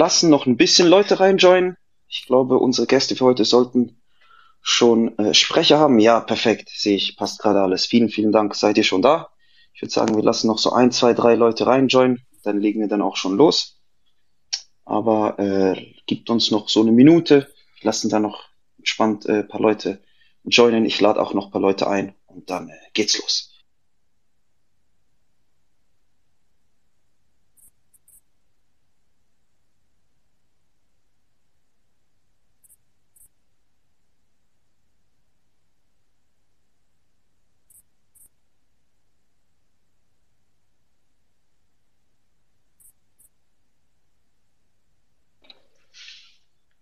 Lassen noch ein bisschen Leute reinjoinen. Ich glaube, unsere Gäste für heute sollten schon äh, Sprecher haben. Ja, perfekt, sehe ich, passt gerade alles. Vielen, vielen Dank. Seid ihr schon da? Ich würde sagen, wir lassen noch so ein, zwei, drei Leute reinjoinen. Dann legen wir dann auch schon los. Aber äh, gibt uns noch so eine Minute. Lassen dann noch entspannt äh, paar Leute joinen. Ich lade auch noch paar Leute ein und dann äh, geht's los.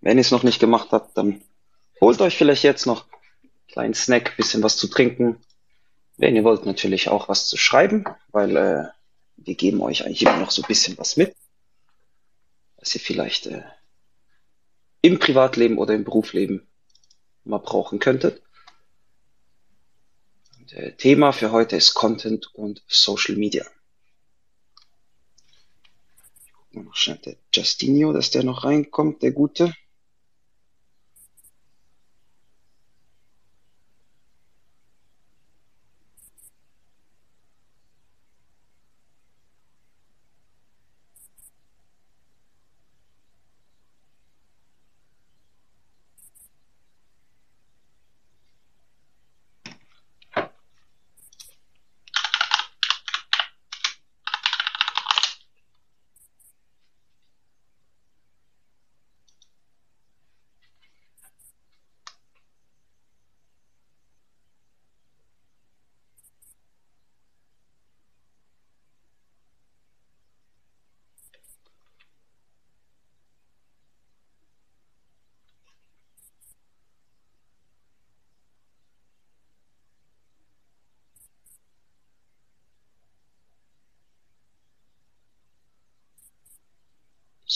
Wenn ihr es noch nicht gemacht habt, dann holt euch vielleicht jetzt noch einen kleinen Snack, bisschen was zu trinken. Wenn ihr wollt, natürlich auch was zu schreiben, weil äh, wir geben euch eigentlich immer noch so ein bisschen was mit, was ihr vielleicht äh, im Privatleben oder im Berufsleben mal brauchen könntet. Und, äh, Thema für heute ist Content und Social Media. Ich guck mal noch schnell der Justinio, dass der noch reinkommt, der Gute.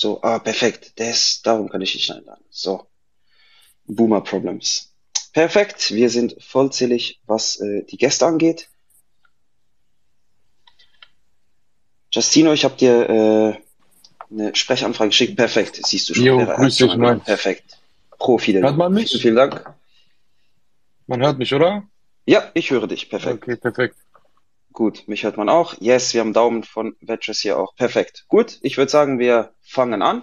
So, ah, perfekt. Das, darum kann ich nicht einladen. So, Boomer Problems. Perfekt, wir sind vollzählig, was äh, die Gäste angeht. Justino, ich habe dir äh, eine Sprechanfrage geschickt. Perfekt, siehst du schon. Jo, grüß dich, Mann. Perfekt. Profi. Hört man mich? Vielen, vielen Dank. Man hört mich, oder? Ja, ich höre dich. Perfekt. Okay, perfekt. Gut, mich hört man auch. Yes, wir haben Daumen von Vetches hier auch. Perfekt. Gut, ich würde sagen, wir fangen an.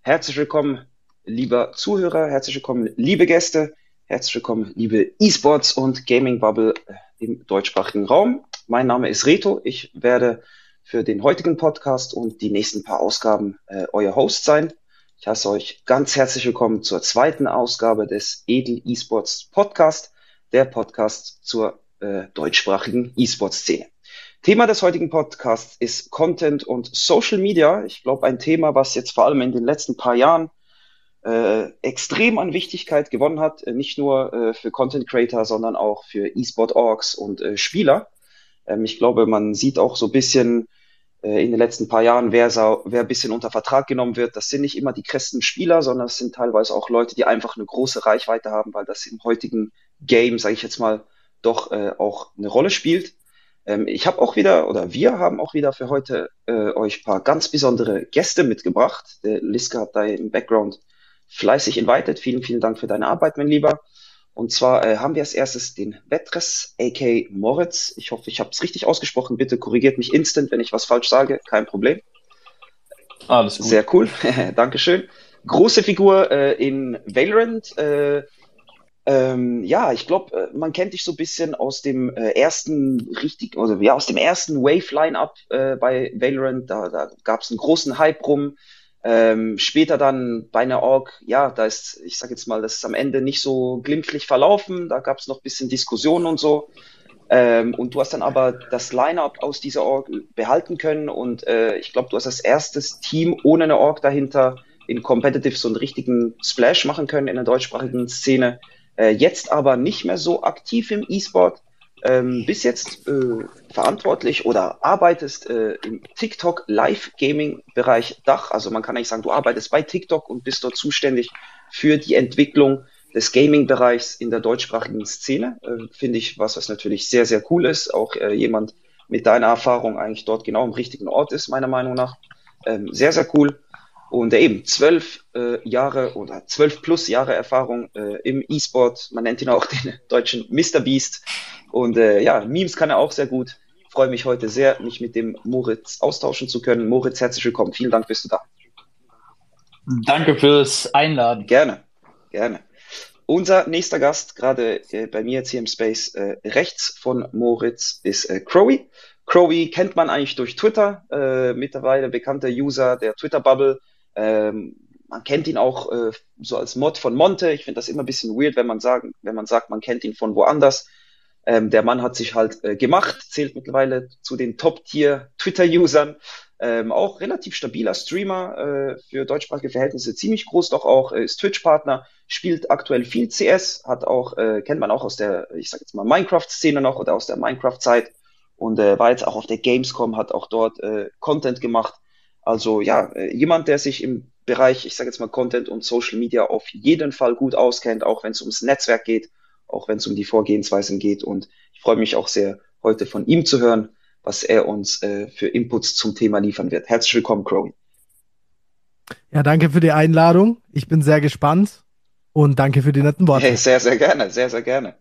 Herzlich willkommen, lieber Zuhörer, herzlich willkommen, liebe Gäste, herzlich willkommen, liebe E-Sports und Gaming Bubble äh, im deutschsprachigen Raum. Mein Name ist Reto. Ich werde für den heutigen Podcast und die nächsten paar Ausgaben äh, euer Host sein. Ich heiße euch ganz herzlich willkommen zur zweiten Ausgabe des Edel E-Sports Podcast, der Podcast zur äh, deutschsprachigen E-Sport-Szene. Thema des heutigen Podcasts ist Content und Social Media. Ich glaube, ein Thema, was jetzt vor allem in den letzten paar Jahren äh, extrem an Wichtigkeit gewonnen hat, äh, nicht nur äh, für Content Creator, sondern auch für E-Sport Orgs und äh, Spieler. Ähm, ich glaube, man sieht auch so ein bisschen äh, in den letzten paar Jahren, wer, wer ein bisschen unter Vertrag genommen wird. Das sind nicht immer die besten Spieler, sondern es sind teilweise auch Leute, die einfach eine große Reichweite haben, weil das im heutigen Game, sage ich jetzt mal, doch äh, auch eine Rolle spielt. Ähm, ich habe auch wieder, oder wir haben auch wieder für heute äh, euch paar ganz besondere Gäste mitgebracht. Der Liska hat da im Background fleißig invited. Vielen, vielen Dank für deine Arbeit, mein Lieber. Und zwar äh, haben wir als erstes den Wetres, a.k. Moritz. Ich hoffe, ich habe es richtig ausgesprochen. Bitte korrigiert mich instant, wenn ich was falsch sage. Kein Problem. Alles gut. Sehr cool. Dankeschön. Große Figur äh, in Valorant. Äh, ähm, ja, ich glaube, äh, man kennt dich so ein bisschen aus dem äh, ersten richtig, also ja, aus dem ersten Wave-Line-Up äh, bei Valorant. Da, da gab es einen großen Hype rum. Ähm, später dann bei einer Org, ja, da ist, ich sag jetzt mal, das ist am Ende nicht so glimpflich verlaufen. Da gab es noch ein bisschen Diskussionen und so. Ähm, und du hast dann aber das Line-Up aus dieser Org behalten können. Und äh, ich glaube, du hast als erstes Team ohne eine Org dahinter in Competitive so einen richtigen Splash machen können in der deutschsprachigen Szene. Äh, jetzt aber nicht mehr so aktiv im E-Sport. Ähm, bis jetzt äh, verantwortlich oder arbeitest äh, im TikTok Live Gaming Bereich Dach. Also man kann eigentlich sagen, du arbeitest bei TikTok und bist dort zuständig für die Entwicklung des Gaming-Bereichs in der deutschsprachigen Szene. Äh, Finde ich was, was natürlich sehr, sehr cool ist. Auch äh, jemand mit deiner Erfahrung eigentlich dort genau am richtigen Ort ist, meiner Meinung nach. Ähm, sehr, sehr cool. Und äh, eben zwölf äh, Jahre oder zwölf plus Jahre Erfahrung äh, im E-Sport. Man nennt ihn auch den deutschen Mr. Beast. Und äh, ja, Memes kann er auch sehr gut. Ich freue mich heute sehr, mich mit dem Moritz austauschen zu können. Moritz, herzlich willkommen. Vielen Dank, bist du da. Danke fürs Einladen. Gerne, gerne. Unser nächster Gast, gerade äh, bei mir jetzt hier im Space, äh, rechts von Moritz, ist Crowy. Crowy kennt man eigentlich durch Twitter, mittlerweile bekannter User der Twitter-Bubble. Ähm, man kennt ihn auch äh, so als Mod von Monte. Ich finde das immer ein bisschen weird, wenn man, sagen, wenn man sagt, man kennt ihn von woanders. Ähm, der Mann hat sich halt äh, gemacht, zählt mittlerweile zu den Top-Tier-Twitter-Usern. Ähm, auch relativ stabiler Streamer äh, für deutschsprachige Verhältnisse, ziemlich groß doch auch, äh, ist Twitch-Partner, spielt aktuell viel CS, hat auch, äh, kennt man auch aus der, ich sag jetzt mal, Minecraft-Szene noch oder aus der Minecraft-Zeit und äh, war jetzt auch auf der Gamescom, hat auch dort äh, Content gemacht. Also ja, äh, jemand, der sich im Bereich, ich sage jetzt mal Content und Social Media auf jeden Fall gut auskennt, auch wenn es ums Netzwerk geht, auch wenn es um die Vorgehensweisen geht. Und ich freue mich auch sehr, heute von ihm zu hören, was er uns äh, für Inputs zum Thema liefern wird. Herzlich willkommen, Crow. Ja, danke für die Einladung. Ich bin sehr gespannt und danke für die netten Worte. Hey, sehr, sehr gerne, sehr, sehr gerne.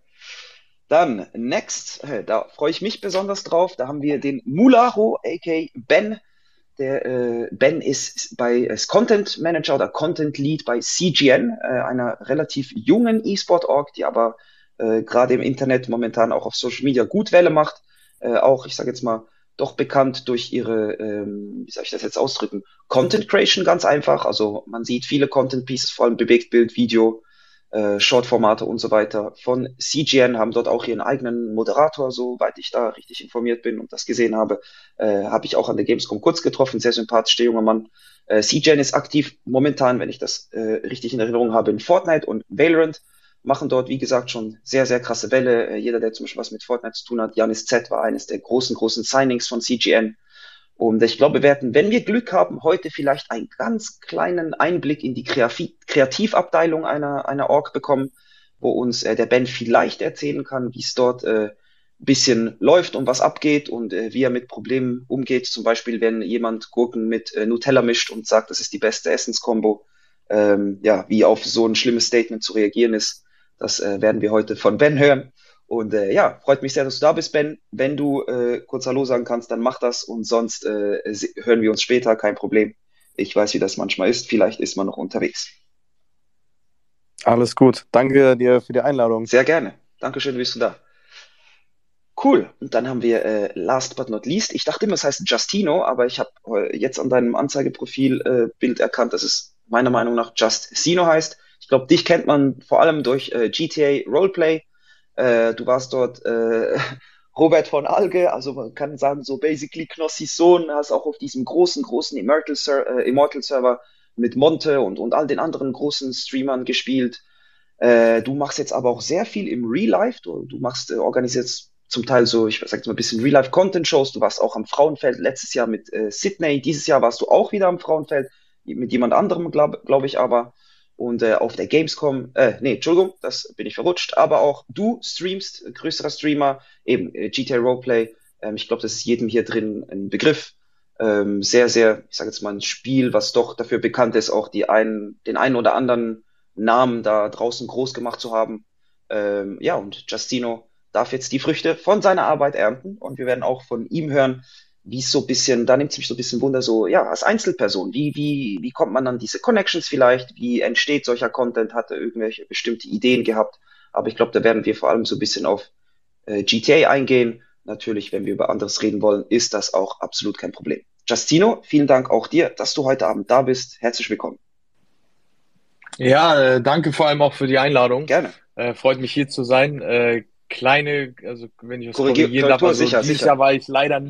Dann, next, da freue ich mich besonders drauf. Da haben wir den Mularo, aka Ben. Der äh, Ben ist bei ist Content Manager oder Content Lead bei CGN, äh, einer relativ jungen E-Sport-Org, die aber äh, gerade im Internet momentan auch auf Social Media gut Welle macht. Äh, auch, ich sage jetzt mal, doch bekannt durch ihre, ähm, wie soll ich das jetzt ausdrücken, Content Creation ganz einfach. Also man sieht viele Content Pieces, vor allem Bewegtbild, Video, äh, Short-Formate und so weiter von CGN, haben dort auch ihren eigenen Moderator, soweit ich da richtig informiert bin und das gesehen habe, äh, habe ich auch an der Gamescom kurz getroffen, sehr sympathisch, der junge Mann. Äh, CGN ist aktiv momentan, wenn ich das äh, richtig in Erinnerung habe, in Fortnite und Valorant, machen dort, wie gesagt, schon sehr, sehr krasse Welle. Äh, jeder, der zum Beispiel was mit Fortnite zu tun hat, Janis Z war eines der großen, großen Signings von CGN. Und ich glaube, wir werden, wenn wir Glück haben, heute vielleicht einen ganz kleinen Einblick in die Kreativabteilung einer, einer Org bekommen, wo uns äh, der Ben vielleicht erzählen kann, wie es dort äh, bisschen läuft und was abgeht und äh, wie er mit Problemen umgeht. Zum Beispiel, wenn jemand Gurken mit äh, Nutella mischt und sagt, das ist die beste Essenskombo. Ähm, ja, wie auf so ein schlimmes Statement zu reagieren ist, das äh, werden wir heute von Ben hören. Und äh, ja, freut mich sehr, dass du da bist, Ben. Wenn du äh, kurz Hallo sagen kannst, dann mach das und sonst äh, hören wir uns später, kein Problem. Ich weiß, wie das manchmal ist. Vielleicht ist man noch unterwegs. Alles gut. Danke dir für die Einladung. Sehr gerne. Dankeschön, bist du da. Cool. Und dann haben wir äh, last but not least. Ich dachte immer, es heißt Justino, aber ich habe äh, jetzt an deinem Anzeigeprofil äh, Bild erkannt, dass es meiner Meinung nach Justino heißt. Ich glaube, dich kennt man vor allem durch äh, GTA Roleplay äh, du warst dort äh, Robert von Alge, also man kann sagen, so basically Knossis Sohn, hast auch auf diesem großen, großen Immortal, Ser äh, Immortal Server mit Monte und, und all den anderen großen Streamern gespielt. Äh, du machst jetzt aber auch sehr viel im Real Life. Du, du machst, äh, organisierst zum Teil so, ich sag jetzt mal ein bisschen Real Life Content Shows. Du warst auch am Frauenfeld letztes Jahr mit äh, Sydney. Dieses Jahr warst du auch wieder am Frauenfeld mit jemand anderem, glaube glaub ich aber. Und äh, auf der Gamescom, äh, nee, Entschuldigung, das bin ich verrutscht, aber auch du streamst, größerer Streamer, eben äh, GTA Roleplay. Ähm, ich glaube, das ist jedem hier drin ein Begriff. Ähm, sehr, sehr, ich sage jetzt mal ein Spiel, was doch dafür bekannt ist, auch die einen, den einen oder anderen Namen da draußen groß gemacht zu haben. Ähm, ja, und Justino darf jetzt die Früchte von seiner Arbeit ernten und wir werden auch von ihm hören, wie es so ein bisschen, da nimmt es mich so ein bisschen Wunder, so, ja, als Einzelperson, wie, wie, wie kommt man an diese Connections vielleicht? Wie entsteht solcher Content? Hat er irgendwelche bestimmte Ideen gehabt? Aber ich glaube, da werden wir vor allem so ein bisschen auf äh, GTA eingehen. Natürlich, wenn wir über anderes reden wollen, ist das auch absolut kein Problem. Justino, vielen Dank auch dir, dass du heute Abend da bist. Herzlich willkommen. Ja, äh, danke vor allem auch für die Einladung. Gerne. Äh, freut mich hier zu sein. Äh, kleine, also wenn ich was Korrigier korrigieren darf, also sicher, sicher. War ich leider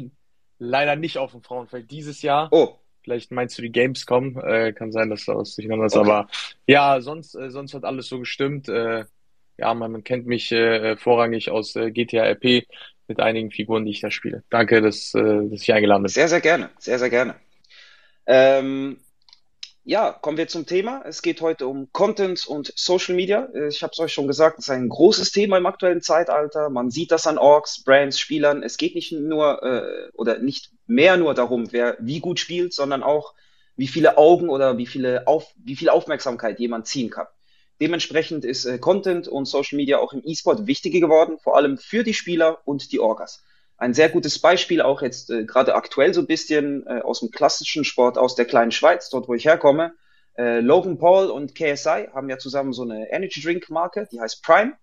leider nicht auf dem Frauenfeld dieses Jahr. Oh. Vielleicht meinst du die Gamescom, äh, kann sein, dass da was durcheinander ist, okay. aber ja, sonst, äh, sonst hat alles so gestimmt. Äh, ja, man, man kennt mich äh, vorrangig aus äh, GTA RP mit einigen Figuren, die ich da spiele. Danke, dass, äh, dass ich eingeladen bin. Sehr, sehr gerne, sehr, sehr gerne. Ähm, ja, kommen wir zum Thema. Es geht heute um Content und Social Media. Äh, ich habe es euch schon gesagt, es ist ein großes Thema im aktuellen Zeitalter. Man sieht das an Orgs, Brands, Spielern. Es geht nicht nur äh, oder nicht mehr nur darum, wer wie gut spielt, sondern auch, wie viele Augen oder wie viele auf, wie viel Aufmerksamkeit jemand ziehen kann. Dementsprechend ist äh, Content und Social Media auch im E-Sport wichtiger geworden, vor allem für die Spieler und die Orgas. Ein sehr gutes Beispiel, auch jetzt äh, gerade aktuell so ein bisschen äh, aus dem klassischen Sport aus der kleinen Schweiz, dort wo ich herkomme. Äh, Logan Paul und KSI haben ja zusammen so eine Energy Drink Marke, die heißt Prime.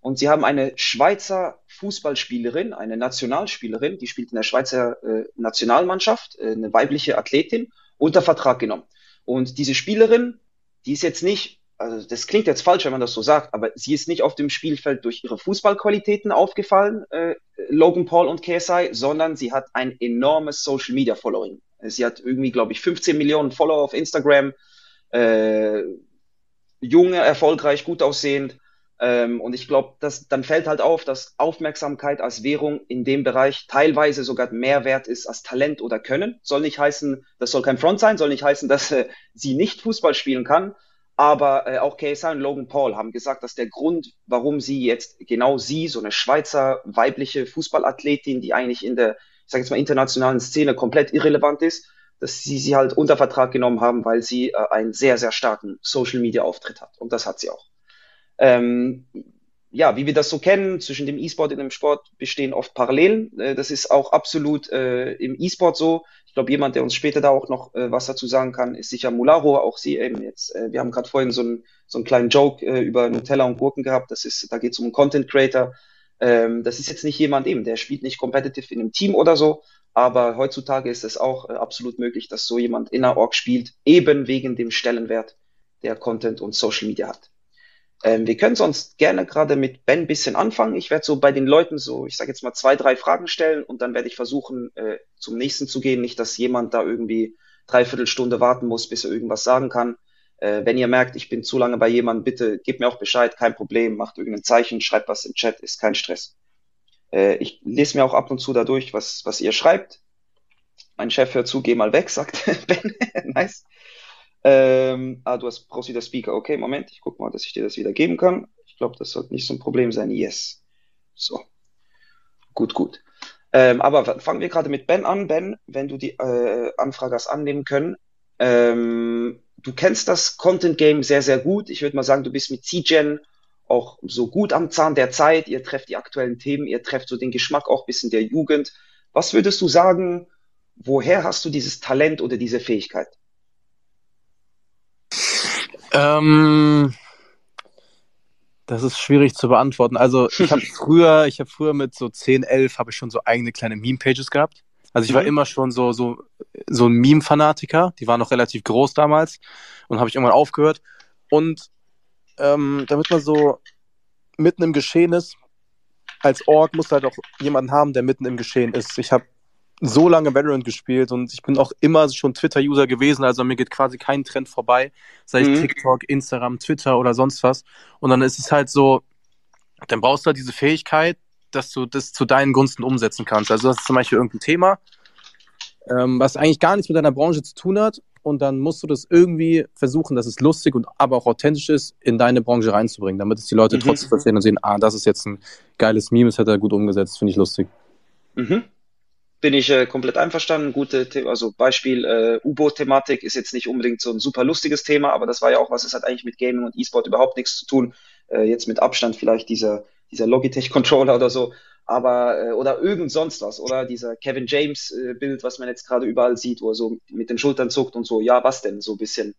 Und sie haben eine Schweizer Fußballspielerin, eine Nationalspielerin, die spielt in der Schweizer äh, Nationalmannschaft, äh, eine weibliche Athletin, unter Vertrag genommen. Und diese Spielerin, die ist jetzt nicht, also das klingt jetzt falsch, wenn man das so sagt, aber sie ist nicht auf dem Spielfeld durch ihre Fußballqualitäten aufgefallen, äh, Logan Paul und KSI, sondern sie hat ein enormes Social Media Following. Sie hat irgendwie, glaube ich, 15 Millionen Follower auf Instagram, äh, junge, erfolgreich, gut aussehend ähm, und ich glaube, dann fällt halt auf, dass Aufmerksamkeit als Währung in dem Bereich teilweise sogar mehr wert ist als Talent oder Können. Soll nicht heißen, das soll kein Front sein, soll nicht heißen, dass äh, sie nicht Fußball spielen kann. Aber äh, auch KSI und Logan Paul haben gesagt, dass der Grund, warum sie jetzt genau sie, so eine Schweizer weibliche Fußballathletin, die eigentlich in der, ich sage jetzt mal, internationalen Szene komplett irrelevant ist, dass sie sie halt unter Vertrag genommen haben, weil sie äh, einen sehr, sehr starken Social-Media-Auftritt hat. Und das hat sie auch. Ähm, ja, wie wir das so kennen, zwischen dem E-Sport und dem Sport bestehen oft Parallelen. Äh, das ist auch absolut äh, im E-Sport so. Glaube, jemand, der uns später da auch noch äh, was dazu sagen kann, ist sicher Mularo. Auch sie eben jetzt. Äh, wir haben gerade vorhin so, ein, so einen kleinen Joke äh, über Nutella und Gurken gehabt. Das ist, da geht es um einen Content Creator. Ähm, das ist jetzt nicht jemand eben, der spielt nicht competitive in einem Team oder so. Aber heutzutage ist es auch äh, absolut möglich, dass so jemand in einer Org spielt, eben wegen dem Stellenwert, der Content und Social Media hat. Ähm, wir können sonst gerne gerade mit Ben ein bisschen anfangen. Ich werde so bei den Leuten so, ich sage jetzt mal zwei, drei Fragen stellen und dann werde ich versuchen, äh, zum nächsten zu gehen. Nicht, dass jemand da irgendwie dreiviertel Stunde warten muss, bis er irgendwas sagen kann. Äh, wenn ihr merkt, ich bin zu lange bei jemandem, bitte gebt mir auch Bescheid, kein Problem, macht irgendein Zeichen, schreibt was im Chat, ist kein Stress. Äh, ich lese mir auch ab und zu dadurch, was, was ihr schreibt. Mein Chef hört zu, geh mal weg, sagt Ben. nice. Ähm, ah, du hast, brauchst wieder Speaker. Okay, Moment, ich guck mal, dass ich dir das wieder geben kann. Ich glaube, das sollte nicht so ein Problem sein. Yes. So. Gut, gut. Ähm, aber fangen wir gerade mit Ben an. Ben, wenn du die äh, Anfrage hast annehmen können. Ähm, du kennst das Content Game sehr, sehr gut. Ich würde mal sagen, du bist mit C-Gen auch so gut am Zahn der Zeit. Ihr trefft die aktuellen Themen, ihr trefft so den Geschmack auch bis in der Jugend. Was würdest du sagen, woher hast du dieses Talent oder diese Fähigkeit? Ähm, das ist schwierig zu beantworten. Also ich habe früher, ich habe früher mit so 10, 11 habe ich schon so eigene kleine Meme-Pages gehabt. Also ich war mhm. immer schon so, so, so ein Meme-Fanatiker. Die waren noch relativ groß damals und habe ich irgendwann aufgehört. Und ähm, damit man so mitten im Geschehen ist, als Org muss halt auch jemanden haben, der mitten im Geschehen ist. Ich habe so lange Valorant gespielt und ich bin auch immer schon Twitter-User gewesen, also mir geht quasi kein Trend vorbei, sei es mhm. TikTok, Instagram, Twitter oder sonst was. Und dann ist es halt so, dann brauchst du halt diese Fähigkeit, dass du das zu deinen Gunsten umsetzen kannst. Also das ist zum Beispiel irgendein Thema, ähm, was eigentlich gar nichts mit deiner Branche zu tun hat und dann musst du das irgendwie versuchen, dass es lustig und aber auch authentisch ist, in deine Branche reinzubringen, damit es die Leute mhm. trotzdem verstehen und sehen, ah, das ist jetzt ein geiles Meme, das hat er gut umgesetzt, finde ich lustig. Mhm bin ich äh, komplett einverstanden. Gute, The also Beispiel äh, U-Boot-Thematik ist jetzt nicht unbedingt so ein super lustiges Thema, aber das war ja auch was, es hat eigentlich mit Gaming und E-Sport überhaupt nichts zu tun. Äh, jetzt mit Abstand vielleicht dieser, dieser Logitech-Controller oder so, aber äh, oder irgend sonst was, oder dieser Kevin James-Bild, äh, was man jetzt gerade überall sieht, wo er so mit den Schultern zuckt und so, ja, was denn, so ein bisschen.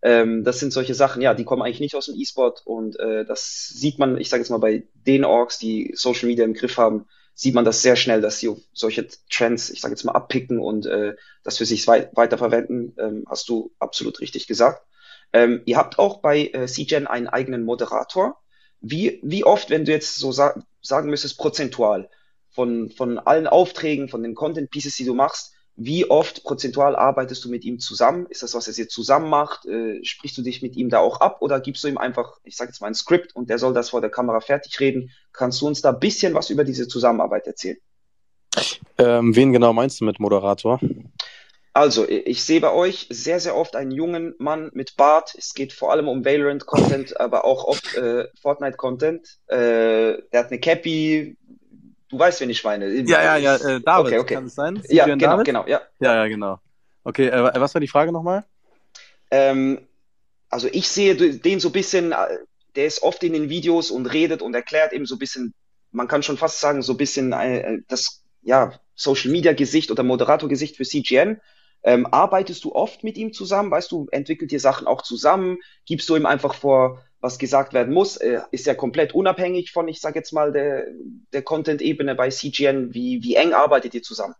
Ähm, das sind solche Sachen, ja, die kommen eigentlich nicht aus dem E-Sport und äh, das sieht man, ich sage jetzt mal, bei den Orgs, die Social Media im Griff haben, sieht man das sehr schnell, dass sie solche Trends, ich sage jetzt mal, abpicken und äh, das für sich wei weiterverwenden. Ähm, hast du absolut richtig gesagt. Ähm, ihr habt auch bei äh, CGen einen eigenen Moderator. Wie, wie oft, wenn du jetzt so sa sagen müsstest, prozentual von, von allen Aufträgen, von den Content Pieces, die du machst, wie oft prozentual arbeitest du mit ihm zusammen? Ist das, was er jetzt zusammen macht? Äh, sprichst du dich mit ihm da auch ab oder gibst du ihm einfach, ich sage jetzt mal ein Skript und der soll das vor der Kamera fertig reden? Kannst du uns da ein bisschen was über diese Zusammenarbeit erzählen? Ähm, wen genau meinst du mit Moderator? Also, ich sehe bei euch sehr, sehr oft einen jungen Mann mit Bart. Es geht vor allem um Valorant-Content, aber auch oft äh, Fortnite-Content. Äh, der hat eine Cappy, Du weißt, wen ich meine. Ja, ja, ja, äh, David, okay, okay. kann es sein? Ja, genau, David? genau, ja. Ja, ja, genau. Okay, äh, was war die Frage nochmal? Ähm, also ich sehe den so ein bisschen, äh, der ist oft in den Videos und redet und erklärt eben so ein bisschen, man kann schon fast sagen, so ein bisschen äh, das ja, Social Media Gesicht oder Moderator Gesicht für CGN. Ähm, arbeitest du oft mit ihm zusammen? Weißt du, entwickelt ihr Sachen auch zusammen? Gibst du ihm einfach vor, was gesagt werden muss? Äh, ist er komplett unabhängig von, ich sage jetzt mal, der, der Content-Ebene bei CGN? Wie, wie eng arbeitet ihr zusammen?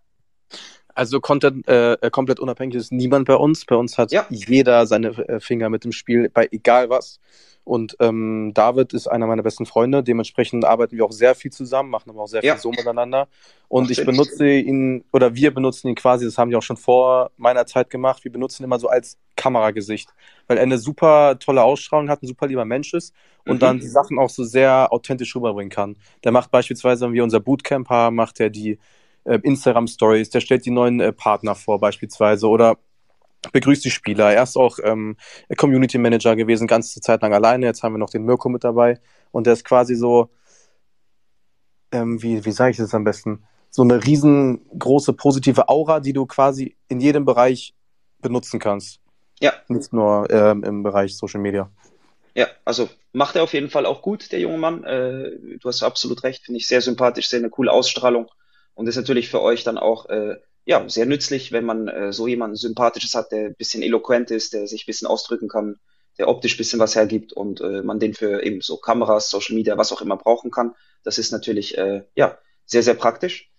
Also Content äh, äh, komplett unabhängig ist niemand bei uns. Bei uns hat ja. jeder seine äh, Finger mit dem Spiel, bei egal was. Und ähm, David ist einer meiner besten Freunde. Dementsprechend arbeiten wir auch sehr viel zusammen, machen aber auch sehr ja. viel so miteinander. Und Macht ich benutze ihn, oder wir benutzen ihn quasi, das haben die auch schon vor meiner Zeit gemacht, wir benutzen ihn immer so als Kameragesicht. Weil er eine super tolle Ausstrahlung hat, ein super lieber Mensch ist und mhm. dann die Sachen auch so sehr authentisch rüberbringen kann. Der macht beispielsweise, wenn wir unser Bootcamp haben, macht er die äh, Instagram-Stories, der stellt die neuen äh, Partner vor beispielsweise oder begrüßt die Spieler. Er ist auch ähm, Community Manager gewesen, ganze Zeit lang alleine. Jetzt haben wir noch den Mirko mit dabei und der ist quasi so, ähm, wie, wie sage ich das am besten? So eine riesengroße positive Aura, die du quasi in jedem Bereich benutzen kannst. Ja. Nicht nur ähm, im Bereich Social Media. Ja, also macht er auf jeden Fall auch gut, der junge Mann. Äh, du hast absolut recht, finde ich sehr sympathisch, sehr eine coole Ausstrahlung und ist natürlich für euch dann auch äh, ja sehr nützlich, wenn man äh, so jemanden sympathisches hat, der ein bisschen eloquent ist, der sich ein bisschen ausdrücken kann, der optisch ein bisschen was hergibt und äh, man den für eben so Kameras, Social Media, was auch immer brauchen kann. Das ist natürlich äh, ja sehr sehr praktisch.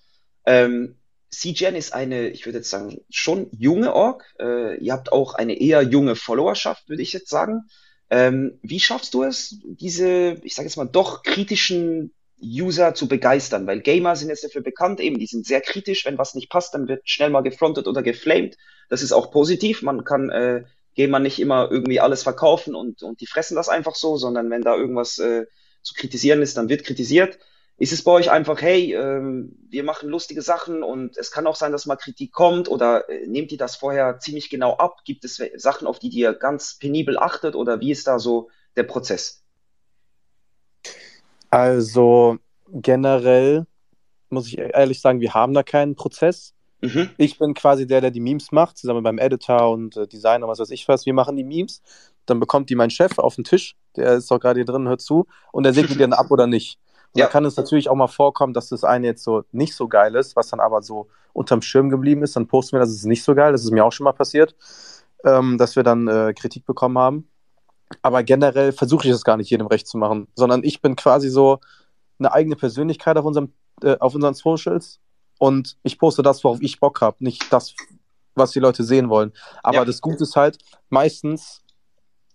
Ähm, CGN ist eine, ich würde jetzt sagen, schon junge Org. Äh, ihr habt auch eine eher junge Followerschaft, würde ich jetzt sagen. Ähm, wie schaffst du es, diese, ich sage jetzt mal, doch kritischen User zu begeistern, weil Gamer sind jetzt dafür bekannt, eben, die sind sehr kritisch, wenn was nicht passt, dann wird schnell mal gefrontet oder geflamed. Das ist auch positiv, man kann äh, Gamer nicht immer irgendwie alles verkaufen und, und die fressen das einfach so, sondern wenn da irgendwas äh, zu kritisieren ist, dann wird kritisiert. Ist es bei euch einfach, hey, ähm, wir machen lustige Sachen und es kann auch sein, dass mal Kritik kommt oder äh, nehmt ihr das vorher ziemlich genau ab? Gibt es Sachen, auf die ihr ganz penibel achtet oder wie ist da so der Prozess? Also generell muss ich ehrlich sagen, wir haben da keinen Prozess. Mhm. Ich bin quasi der, der die Memes macht, zusammen beim Editor und äh, Designer, was weiß ich was. Wir machen die Memes, dann bekommt die mein Chef auf den Tisch, der ist doch gerade hier drin, hört zu, und der segnet die dann ab oder nicht. Und ja. da kann es natürlich auch mal vorkommen, dass das eine jetzt so nicht so geil ist, was dann aber so unterm Schirm geblieben ist. Dann posten wir, das ist nicht so geil. Das ist mir auch schon mal passiert, ähm, dass wir dann äh, Kritik bekommen haben. Aber generell versuche ich es gar nicht jedem recht zu machen, sondern ich bin quasi so eine eigene Persönlichkeit auf, unserem, äh, auf unseren Socials und ich poste das, worauf ich Bock habe, nicht das, was die Leute sehen wollen. Aber ja. das Gute ist halt, meistens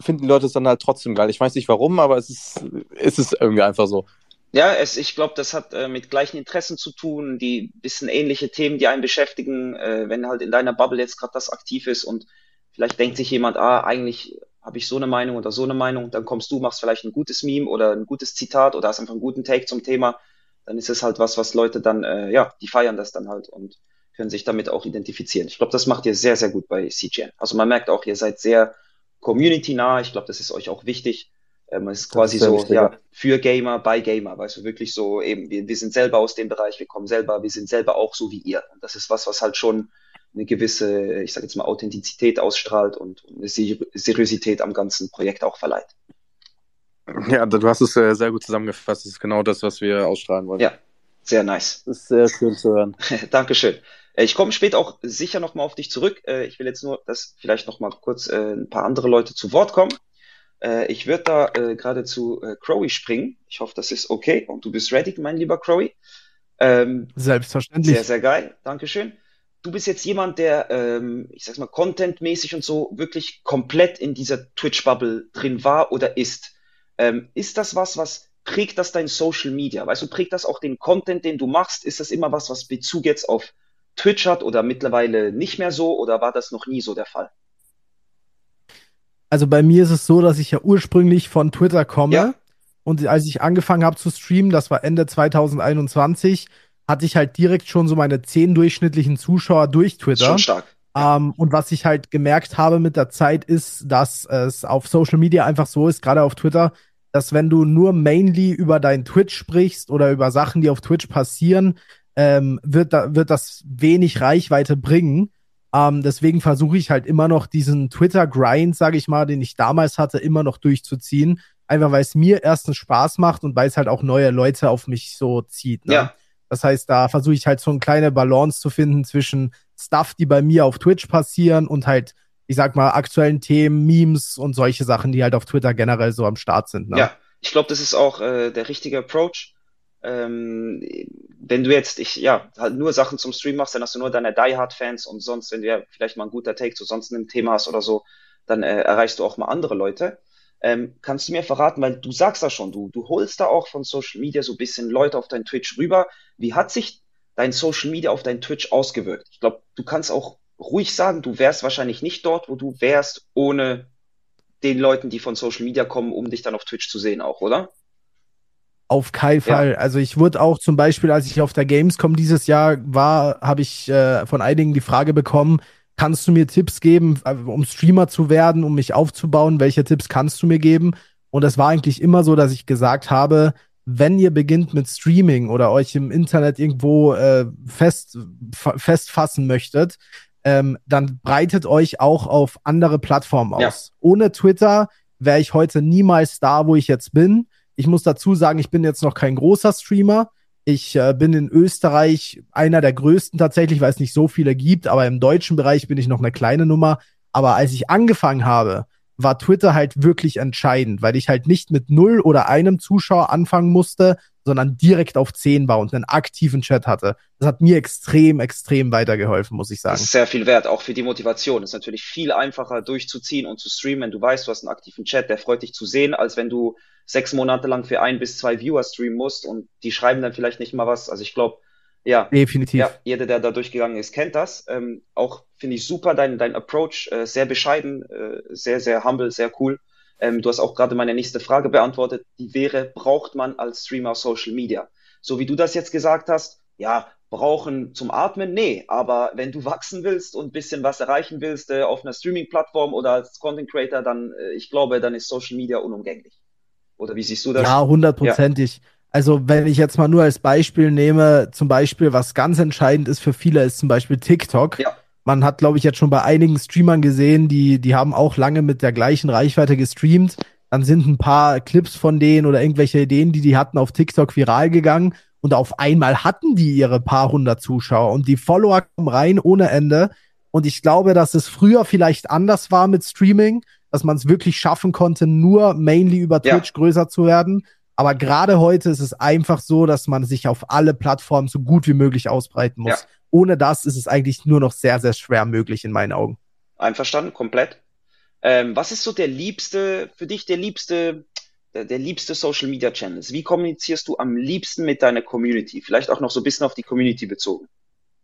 finden die Leute es dann halt trotzdem geil. Ich weiß nicht warum, aber es ist, es ist irgendwie einfach so. Ja, es, ich glaube, das hat äh, mit gleichen Interessen zu tun, die bisschen ähnliche Themen, die einen beschäftigen, äh, wenn halt in deiner Bubble jetzt gerade das aktiv ist und vielleicht denkt sich jemand, ah, eigentlich habe ich so eine Meinung oder so eine Meinung, dann kommst du, machst vielleicht ein gutes Meme oder ein gutes Zitat oder hast einfach einen guten Take zum Thema, dann ist es halt was, was Leute dann, äh, ja, die feiern das dann halt und können sich damit auch identifizieren. Ich glaube, das macht ihr sehr, sehr gut bei CGN. Also man merkt auch, ihr seid sehr community-nah. Ich glaube, das ist euch auch wichtig. Ähm, es ist quasi ist so, wichtig, ja, für Gamer, bei Gamer, weißt du, wirklich so eben, wir, wir sind selber aus dem Bereich, wir kommen selber, wir sind selber auch so wie ihr. Und das ist was, was halt schon eine gewisse, ich sage jetzt mal, Authentizität ausstrahlt und eine Seriosität am ganzen Projekt auch verleiht. Ja, du hast es äh, sehr gut zusammengefasst. Das ist genau das, was wir ausstrahlen wollen. Ja, sehr nice. Das ist sehr schön zu hören. Dankeschön. Äh, ich komme später auch sicher nochmal auf dich zurück. Äh, ich will jetzt nur, dass vielleicht nochmal kurz ein paar andere Leute zu Wort kommen. Ich würde da gerade zu Crowy springen. Ich hoffe, das ist okay. Und du bist ready, mein lieber Crowy. Ähm, Selbstverständlich. Sehr, sehr geil. Dankeschön du bist jetzt jemand, der, ähm, ich sag's mal, contentmäßig und so wirklich komplett in dieser Twitch-Bubble drin war oder ist. Ähm, ist das was, was prägt das dein Social Media? Weißt du, prägt das auch den Content, den du machst? Ist das immer was, was Bezug jetzt auf Twitch hat oder mittlerweile nicht mehr so oder war das noch nie so der Fall? Also bei mir ist es so, dass ich ja ursprünglich von Twitter komme. Ja. Und als ich angefangen habe zu streamen, das war Ende 2021, hatte ich halt direkt schon so meine zehn durchschnittlichen Zuschauer durch Twitter. Schon stark. Ähm, und was ich halt gemerkt habe mit der Zeit ist, dass es auf Social Media einfach so ist, gerade auf Twitter, dass wenn du nur mainly über dein Twitch sprichst oder über Sachen, die auf Twitch passieren, ähm, wird, da, wird das wenig Reichweite bringen. Ähm, deswegen versuche ich halt immer noch diesen Twitter-Grind, sage ich mal, den ich damals hatte, immer noch durchzuziehen. Einfach weil es mir erstens Spaß macht und weil es halt auch neue Leute auf mich so zieht. Ne? Ja. Das heißt, da versuche ich halt so eine kleine Balance zu finden zwischen Stuff, die bei mir auf Twitch passieren und halt, ich sag mal, aktuellen Themen, Memes und solche Sachen, die halt auf Twitter generell so am Start sind. Ne? Ja, ich glaube, das ist auch äh, der richtige Approach ähm, wenn du jetzt, ich, ja, halt nur Sachen zum Stream machst, dann hast du nur deine Die Hard Fans und sonst, wenn du ja vielleicht mal ein guter Take zu sonst einem Thema hast oder so, dann äh, erreichst du auch mal andere Leute. Ähm, kannst du mir verraten, weil du sagst das schon, du, du holst da auch von Social Media so ein bisschen Leute auf dein Twitch rüber. Wie hat sich dein Social Media auf dein Twitch ausgewirkt? Ich glaube, du kannst auch ruhig sagen, du wärst wahrscheinlich nicht dort, wo du wärst, ohne den Leuten, die von Social Media kommen, um dich dann auf Twitch zu sehen, auch, oder? Auf keinen Fall. Ja. Also ich wurde auch zum Beispiel, als ich auf der Gamescom dieses Jahr war, habe ich äh, von einigen die Frage bekommen, kannst du mir Tipps geben, äh, um Streamer zu werden, um mich aufzubauen? Welche Tipps kannst du mir geben? Und es war eigentlich immer so, dass ich gesagt habe, wenn ihr beginnt mit Streaming oder euch im Internet irgendwo äh, fest, festfassen möchtet, ähm, dann breitet euch auch auf andere Plattformen aus. Ja. Ohne Twitter wäre ich heute niemals da, wo ich jetzt bin. Ich muss dazu sagen, ich bin jetzt noch kein großer Streamer. Ich äh, bin in Österreich einer der größten tatsächlich, weil es nicht so viele gibt, aber im deutschen Bereich bin ich noch eine kleine Nummer. Aber als ich angefangen habe, war Twitter halt wirklich entscheidend, weil ich halt nicht mit null oder einem Zuschauer anfangen musste, sondern direkt auf zehn war und einen aktiven Chat hatte. Das hat mir extrem, extrem weitergeholfen, muss ich sagen. Das ist sehr viel wert, auch für die Motivation. Das ist natürlich viel einfacher durchzuziehen und zu streamen, wenn du weißt, du hast einen aktiven Chat, der freut dich zu sehen, als wenn du sechs Monate lang für ein bis zwei Viewer streamen musst und die schreiben dann vielleicht nicht mal was. Also ich glaube, ja, definitiv. Ja, jeder, der da durchgegangen ist, kennt das. Ähm, auch finde ich super dein, dein Approach, äh, sehr bescheiden, äh, sehr, sehr humble, sehr cool. Ähm, du hast auch gerade meine nächste Frage beantwortet. Die wäre, braucht man als Streamer Social Media? So wie du das jetzt gesagt hast, ja, brauchen zum Atmen? Nee, aber wenn du wachsen willst und ein bisschen was erreichen willst äh, auf einer Streaming-Plattform oder als Content Creator, dann, äh, ich glaube, dann ist Social Media unumgänglich. Oder wie siehst du das? Ja, hundertprozentig. Ja. Also, wenn ich jetzt mal nur als Beispiel nehme, zum Beispiel, was ganz entscheidend ist für viele, ist zum Beispiel TikTok. Ja. Man hat, glaube ich, jetzt schon bei einigen Streamern gesehen, die, die haben auch lange mit der gleichen Reichweite gestreamt. Dann sind ein paar Clips von denen oder irgendwelche Ideen, die die hatten, auf TikTok viral gegangen. Und auf einmal hatten die ihre paar hundert Zuschauer und die Follower kommen rein ohne Ende. Und ich glaube, dass es früher vielleicht anders war mit Streaming, dass man es wirklich schaffen konnte, nur mainly über Twitch ja. größer zu werden. Aber gerade heute ist es einfach so, dass man sich auf alle Plattformen so gut wie möglich ausbreiten muss. Ja. Ohne das ist es eigentlich nur noch sehr, sehr schwer möglich in meinen Augen. Einverstanden, komplett. Ähm, was ist so der liebste, für dich der liebste, der, der liebste Social Media Channels? Wie kommunizierst du am liebsten mit deiner Community? Vielleicht auch noch so ein bisschen auf die Community bezogen.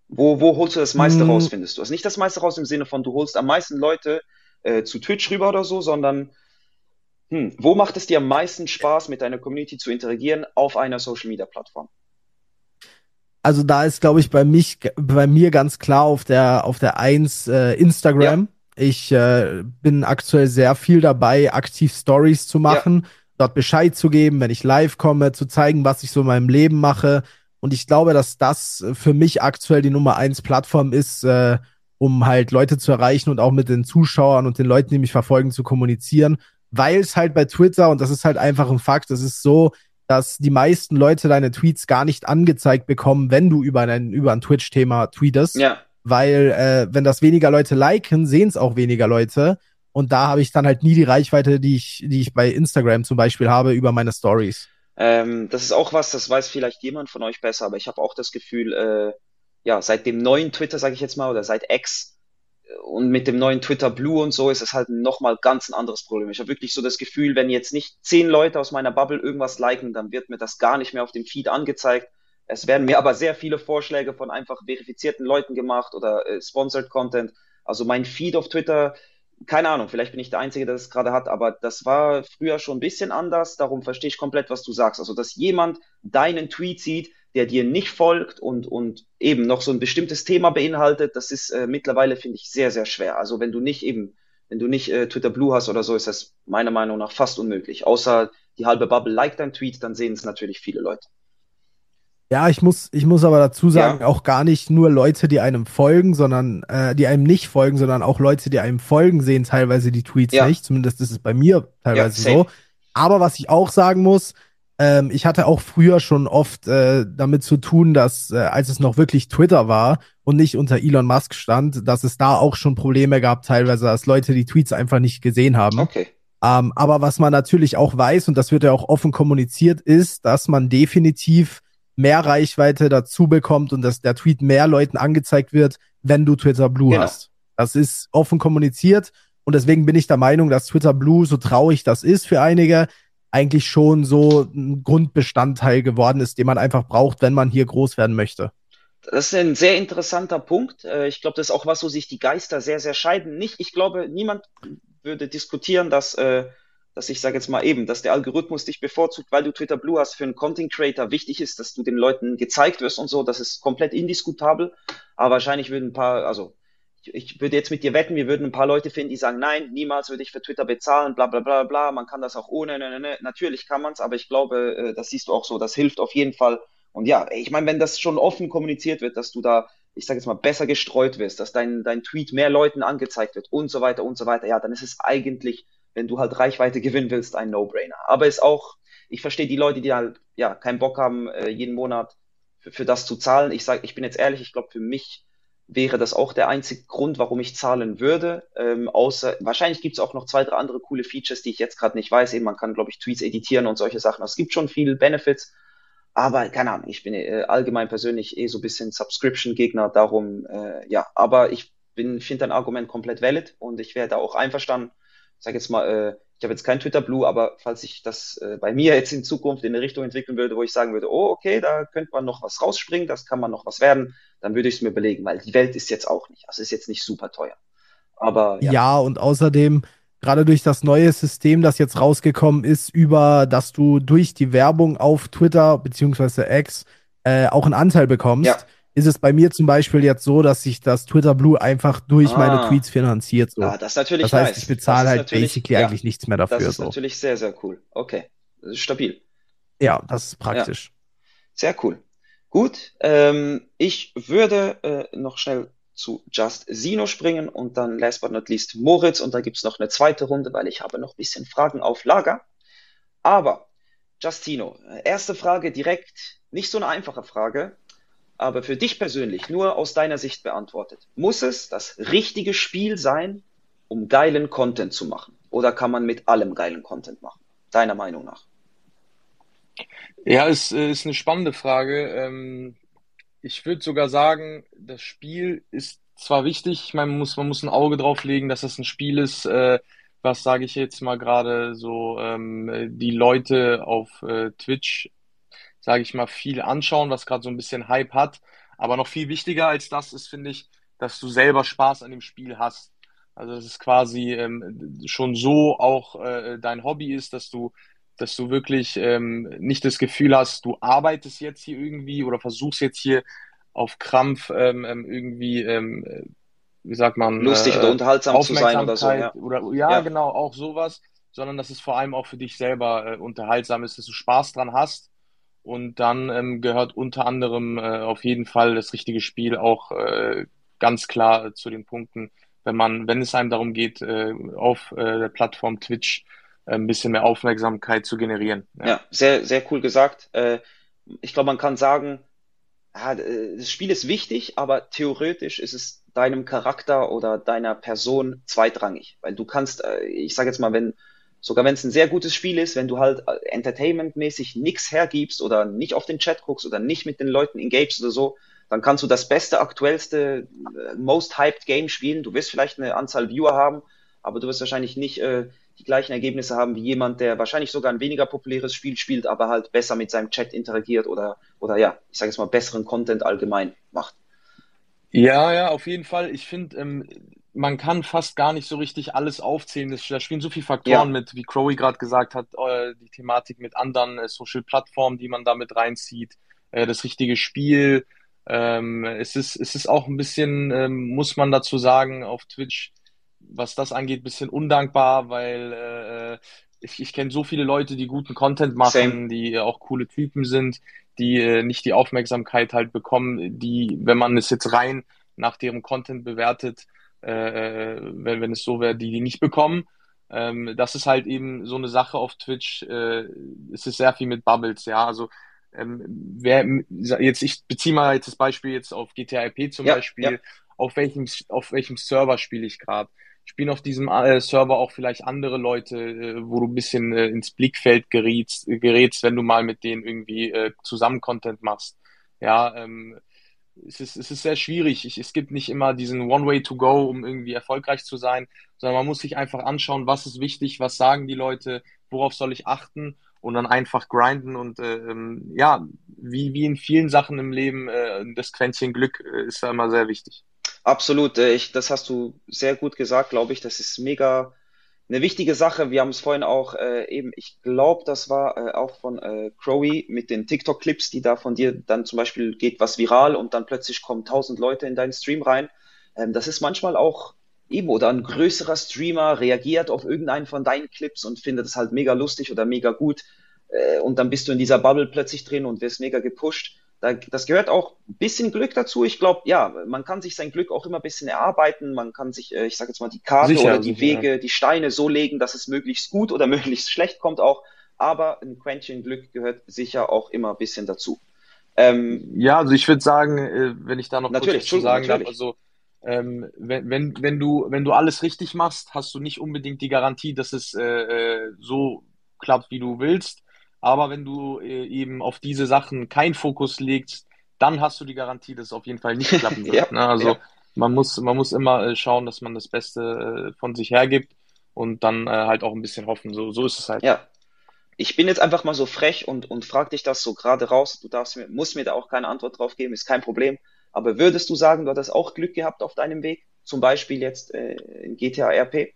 Wo, wo holst du das meiste hm. raus, findest du? Also nicht das meiste raus im Sinne von, du holst am meisten Leute äh, zu Twitch rüber oder so, sondern hm, wo macht es dir am meisten Spaß, mit deiner Community zu interagieren auf einer Social Media Plattform? Also da ist, glaube ich, bei mich, bei mir ganz klar auf der auf der eins äh, Instagram. Ja. Ich äh, bin aktuell sehr viel dabei, aktiv Stories zu machen, ja. dort Bescheid zu geben, wenn ich live komme, zu zeigen, was ich so in meinem Leben mache. Und ich glaube, dass das für mich aktuell die Nummer eins Plattform ist, äh, um halt Leute zu erreichen und auch mit den Zuschauern und den Leuten, die mich verfolgen, zu kommunizieren weil es halt bei Twitter, und das ist halt einfach ein Fakt, es ist so, dass die meisten Leute deine Tweets gar nicht angezeigt bekommen, wenn du über ein, über ein Twitch-Thema tweetest. Ja. Weil, äh, wenn das weniger Leute liken, sehen es auch weniger Leute. Und da habe ich dann halt nie die Reichweite, die ich, die ich bei Instagram zum Beispiel habe, über meine Stories. Ähm, das ist auch was, das weiß vielleicht jemand von euch besser, aber ich habe auch das Gefühl, äh, ja, seit dem neuen Twitter, sage ich jetzt mal, oder seit X, und mit dem neuen Twitter Blue und so ist es halt nochmal ganz ein anderes Problem. Ich habe wirklich so das Gefühl, wenn jetzt nicht zehn Leute aus meiner Bubble irgendwas liken, dann wird mir das gar nicht mehr auf dem Feed angezeigt. Es werden mir aber sehr viele Vorschläge von einfach verifizierten Leuten gemacht oder äh, Sponsored Content. Also mein Feed auf Twitter, keine Ahnung, vielleicht bin ich der Einzige, der das gerade hat, aber das war früher schon ein bisschen anders. Darum verstehe ich komplett, was du sagst. Also, dass jemand deinen Tweet sieht, der dir nicht folgt und, und eben noch so ein bestimmtes Thema beinhaltet, das ist äh, mittlerweile, finde ich, sehr, sehr schwer. Also wenn du nicht eben, wenn du nicht äh, Twitter Blue hast oder so, ist das meiner Meinung nach fast unmöglich. Außer die halbe Bubble liked dein Tweet, dann sehen es natürlich viele Leute. Ja, ich muss, ich muss aber dazu sagen, Ja. auch gar nicht nur Leute, die einem folgen, sondern äh, die einem nicht folgen, sondern auch Leute, die einem folgen, sehen teilweise die Tweets Ja. nicht. Zumindest ist es bei mir teilweise same. so. Aber was ich auch sagen muss, ähm, ich hatte auch früher schon oft äh, damit zu tun, dass äh, als es noch wirklich Twitter war und nicht unter Elon Musk stand, dass es da auch schon Probleme gab, teilweise, dass Leute die Tweets einfach nicht gesehen haben. Okay. Ähm, aber was man natürlich auch weiß, und das wird ja auch offen kommuniziert, ist, dass man definitiv mehr Reichweite dazu bekommt und dass der Tweet mehr Leuten angezeigt wird, wenn du Twitter Blue Genau. hast. Das ist offen kommuniziert und deswegen bin ich der Meinung, dass Twitter Blue, so traurig das ist für einige, eigentlich schon so ein Grundbestandteil geworden ist, den man einfach braucht, wenn man hier groß werden möchte. Das ist ein sehr interessanter Punkt. Äh, Ich glaube, das ist auch was, wo sich die Geister sehr, sehr scheiden. Nicht, ich glaube, niemand würde diskutieren, dass, äh, dass ich sage jetzt mal eben, dass der Algorithmus dich bevorzugt, weil du Twitter Blue hast, für einen Content Creator wichtig ist, dass du den Leuten gezeigt wirst und so. Das ist komplett indiskutabel. Aber wahrscheinlich würden ein paar, also ich, würde jetzt mit dir wetten, wir würden ein paar Leute finden, die sagen, nein, niemals würde ich für Twitter bezahlen, bla bla bla bla, man kann das auch ohne, ne, ne, ne. Natürlich kann man es, aber ich glaube, äh, das siehst du auch so, das hilft auf jeden Fall. Und ja, ich meine, wenn das schon offen kommuniziert wird, dass du da, ich sage jetzt mal, besser gestreut wirst, dass dein, dein Tweet mehr Leuten angezeigt wird und so weiter und so weiter, ja, dann ist es eigentlich, wenn du halt Reichweite gewinnen willst, ein No-Brainer. Aber ist auch, ich verstehe die Leute, die halt, ja, keinen Bock haben, äh, jeden Monat für, für das zu zahlen. Ich sage, ich bin jetzt ehrlich, ich glaube, für mich wäre das auch der einzige Grund, warum ich zahlen würde. Ähm, außer, wahrscheinlich gibt es auch noch zwei, drei andere coole Features, die ich jetzt gerade nicht weiß. Eben, man kann, glaube ich, Tweets editieren und solche Sachen. Es gibt schon viele Benefits. Aber keine Ahnung, ich bin äh, allgemein persönlich eh so ein bisschen Subscription-Gegner, darum, äh, ja, aber ich finde dein Argument komplett valid und ich wäre da auch einverstanden. Sage jetzt mal, äh, ich habe jetzt kein Twitter Blue, aber falls ich das äh, bei mir jetzt in Zukunft in eine Richtung entwickeln würde, wo ich sagen würde, oh, okay, da könnte man noch was rausspringen, das kann man noch was werden, dann würde ich es mir überlegen, weil die Welt ist jetzt auch nicht, also ist jetzt nicht super teuer. Aber Ja, ja, und außerdem, gerade durch das neue System, das jetzt rausgekommen ist, über dass du durch die Werbung auf Twitter beziehungsweise X äh, auch einen Anteil bekommst, Ja. Ist es bei mir zum Beispiel jetzt so, dass sich das Twitter Blue einfach durch Ah. meine Tweets finanziert. So. ah, das ist natürlich das heißt, nice. ich bezahle Das halt basically ja, eigentlich nichts mehr Das dafür. ist So. natürlich sehr, sehr cool. Okay, das ist stabil. Ja, das ist praktisch. Sehr cool. Gut, ähm, ich würde äh, noch schnell zu Just Sino springen und dann last but not least Moritz und da gibt's noch eine zweite Runde, weil ich habe noch ein bisschen Fragen auf Lager. Aber Justino, äh, erste Frage direkt, nicht so eine einfache Frage, aber für dich persönlich, nur aus deiner Sicht beantwortet. Muss es das richtige Spiel sein, um geilen Content zu machen? Oder kann man mit allem geilen Content machen? Deiner Meinung nach? Ja, ist, äh, ist eine spannende Frage. Ähm, ich würde sogar sagen, das Spiel ist zwar wichtig, man muss, man muss ein Auge drauf legen, dass das ein Spiel ist, äh, was sage ich jetzt mal gerade so, ähm, die Leute auf äh, Twitch, sage ich mal, viel anschauen, was gerade so ein bisschen Hype hat. Aber noch viel wichtiger als das ist, finde ich, dass du selber Spaß an dem Spiel hast. Also dass es quasi ähm, schon so auch äh, dein Hobby ist, dass du dass du wirklich ähm, nicht das Gefühl hast, du arbeitest jetzt hier irgendwie oder versuchst jetzt hier auf Krampf ähm, ähm, irgendwie, ähm, äh, wie sagt man, Lustig äh, oder unterhaltsam zu sein oder so, ja. Oder ja, Ja. genau, auch sowas, sondern dass es vor allem auch für dich selber äh, unterhaltsam ist, dass du Spaß dran hast. Und dann ähm, gehört unter anderem äh, auf jeden Fall das richtige Spiel auch äh, ganz klar äh, zu den Punkten, wenn man, wenn es einem darum geht, äh, auf äh, der Plattform Twitch äh, ein bisschen mehr Aufmerksamkeit zu generieren. Ja, sehr, sehr cool gesagt. Äh, ich glaube, man kann sagen, ja, das Spiel ist wichtig, aber theoretisch ist es deinem Charakter oder deiner Person zweitrangig, weil du kannst, äh, ich sage jetzt mal, wenn sogar wenn es ein sehr gutes Spiel ist, wenn du halt äh, entertainmentmäßig nichts hergibst oder nicht auf den Chat guckst oder nicht mit den Leuten engagest oder so, dann kannst du das beste, aktuellste, äh, most hyped Game spielen. Du wirst vielleicht eine Anzahl Viewer haben, aber du wirst wahrscheinlich nicht äh, die gleichen Ergebnisse haben wie jemand, der wahrscheinlich sogar ein weniger populäres Spiel spielt, aber halt besser mit seinem Chat interagiert oder, oder ja, ich sage jetzt mal, besseren Content allgemein macht. Ja, ja, auf jeden Fall. Ich finde, ähm, man kann fast gar nicht so richtig alles aufzählen. Da spielen so viele Faktoren Ja. mit, wie Crowley gerade gesagt hat, äh, die Thematik mit anderen äh, Social-Plattformen, die man da mit reinzieht, äh, das richtige Spiel. Ähm, es ist, es ist auch ein bisschen, ähm, muss man dazu sagen, auf Twitch, was das angeht, ein bisschen undankbar, weil ich, ich kenne so viele Leute, die guten Content machen, Same. die auch coole Typen sind, die nicht die Aufmerksamkeit halt bekommen, die, wenn man es jetzt rein nach deren Content bewertet, äh, wenn, wenn es so wäre, die die nicht bekommen. Ähm, das ist halt eben so eine Sache auf Twitch. Äh, es ist sehr viel mit Bubbles, ja. Also ähm, wer jetzt, ich beziehe mal jetzt das Beispiel jetzt auf GTA IP zum ja, Beispiel, ja. auf welchem, auf welchem Server spiele ich gerade? Spielen auf diesem äh, Server auch vielleicht andere Leute, äh, wo du ein bisschen äh, ins Blickfeld gerätst, gerätst, wenn du mal mit denen irgendwie äh, zusammen Content machst. Ja, ähm, es ist, es ist sehr schwierig. Ich, es gibt nicht immer diesen One Way to Go, um irgendwie erfolgreich zu sein, sondern man muss sich einfach anschauen, was ist wichtig, was sagen die Leute, worauf soll ich achten und dann einfach grinden und äh, ähm, ja, wie, wie in vielen Sachen im Leben, äh, das Quäntchen Glück äh, ist da immer sehr wichtig. Absolut, äh, ich, das hast du sehr gut gesagt, glaube ich. Das ist mega eine wichtige Sache. Wir haben es vorhin auch äh, eben, ich glaube, das war äh, auch von äh, Crowy mit den TikTok-Clips, die da von dir dann zum Beispiel geht was viral und dann plötzlich kommen tausend Leute in deinen Stream rein. Ähm, das ist manchmal auch eben oder ein größerer Streamer reagiert auf irgendeinen von deinen Clips und findet es halt mega lustig oder mega gut äh, und dann bist du in dieser Bubble plötzlich drin und wirst mega gepusht. Da, das gehört auch ein bisschen Glück dazu. Ich glaube, ja, man kann sich sein Glück auch immer ein bisschen erarbeiten. Man kann sich, äh, ich sage jetzt mal, die Karte sicher, oder die sicher, Wege, die Steine so legen, dass es möglichst gut oder möglichst schlecht kommt auch. Aber ein Quäntchen Glück gehört sicher auch immer ein bisschen dazu. Ähm, ja, also ich würde sagen, äh, wenn ich da noch natürlich, kurz sagen darf, also ähm, wenn, wenn, wenn, du, wenn du alles richtig machst, hast du nicht unbedingt die Garantie, dass es äh, äh, so klappt, wie du willst. Aber wenn du äh, eben auf diese Sachen keinen Fokus legst, dann hast du die Garantie, dass es auf jeden Fall nicht klappen wird. ja, ne? Also ja. man muss, man muss immer äh, schauen, dass man das Beste äh, von sich hergibt und dann halt auch ein bisschen hoffen. So, so ist es halt. Ja. Ich bin jetzt einfach mal so frech und, und frag dich das so gerade raus. Du darfst mir, musst mir da auch keine Antwort drauf geben, ist kein Problem. Aber würdest du sagen, du hattest auch Glück gehabt auf deinem Weg? Zum Beispiel jetzt äh, in GTA RP?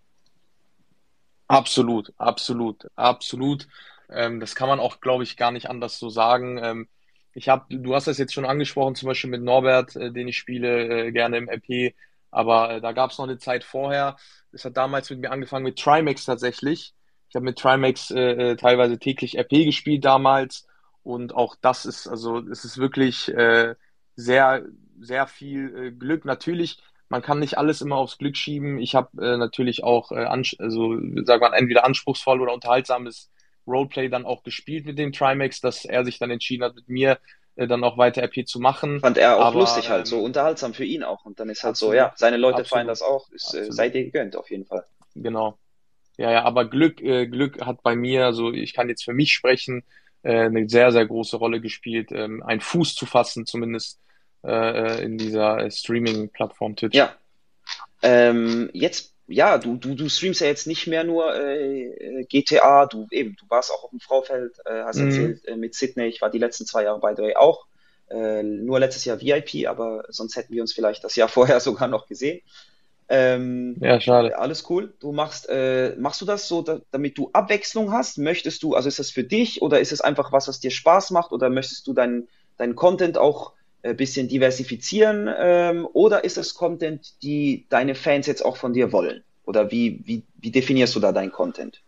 Absolut, absolut, absolut. Ähm, das kann man auch, glaube ich, gar nicht anders so sagen. Ähm, ich habe, du hast das jetzt schon angesprochen, zum Beispiel mit Norbert, äh, den ich spiele, äh, gerne im RP. Aber äh, da gab es noch eine Zeit vorher. Es hat damals mit mir angefangen mit Trimax tatsächlich. Ich habe mit Trimax äh, äh teilweise täglich RP gespielt damals. Und auch das ist, also es ist wirklich äh, sehr sehr viel Glück. Natürlich, man kann nicht alles immer aufs Glück schieben. Ich habe natürlich auch, also sagen wir entweder anspruchsvoll oder unterhaltsames Roleplay dann auch gespielt mit dem Trimax, dass er sich dann entschieden hat, mit mir äh, dann auch weiter RP zu machen. Fand er auch Aber, lustig halt, so ähm, unterhaltsam für ihn auch. Und dann ist halt absolut, so, ja, seine Leute absolut, feiern das auch. Ist, äh, seid ihr gegönnt, auf jeden Fall. Genau. Ja, ja, aber Glück, äh, Glück hat bei mir, also ich kann jetzt für mich sprechen, äh, eine sehr, sehr große Rolle gespielt, ähm, einen Fuß zu fassen, zumindest äh, in dieser Streaming-Plattform Twitch. Ja. Ähm, jetzt, ja, du, du, du streamst ja jetzt nicht mehr nur äh, GTA, du eben, du warst auch auf dem Fraufeld, äh, hast mhm. erzählt, äh, mit Sydney, ich war die letzten zwei Jahre by the way auch. Äh, nur letztes Jahr VIP, aber sonst hätten wir uns vielleicht das Jahr vorher sogar noch gesehen. Ähm, ja, schade. Alles cool. Du machst, äh, machst du das so, da, damit du Abwechslung hast? Möchtest du, also ist das für dich oder ist es einfach was, was dir Spaß macht oder möchtest du deinen dein Content auch ein äh, bisschen diversifizieren ähm, oder ist es Content, die deine Fans jetzt auch von dir wollen? Oder wie, wie, wie definierst du da deinen Content?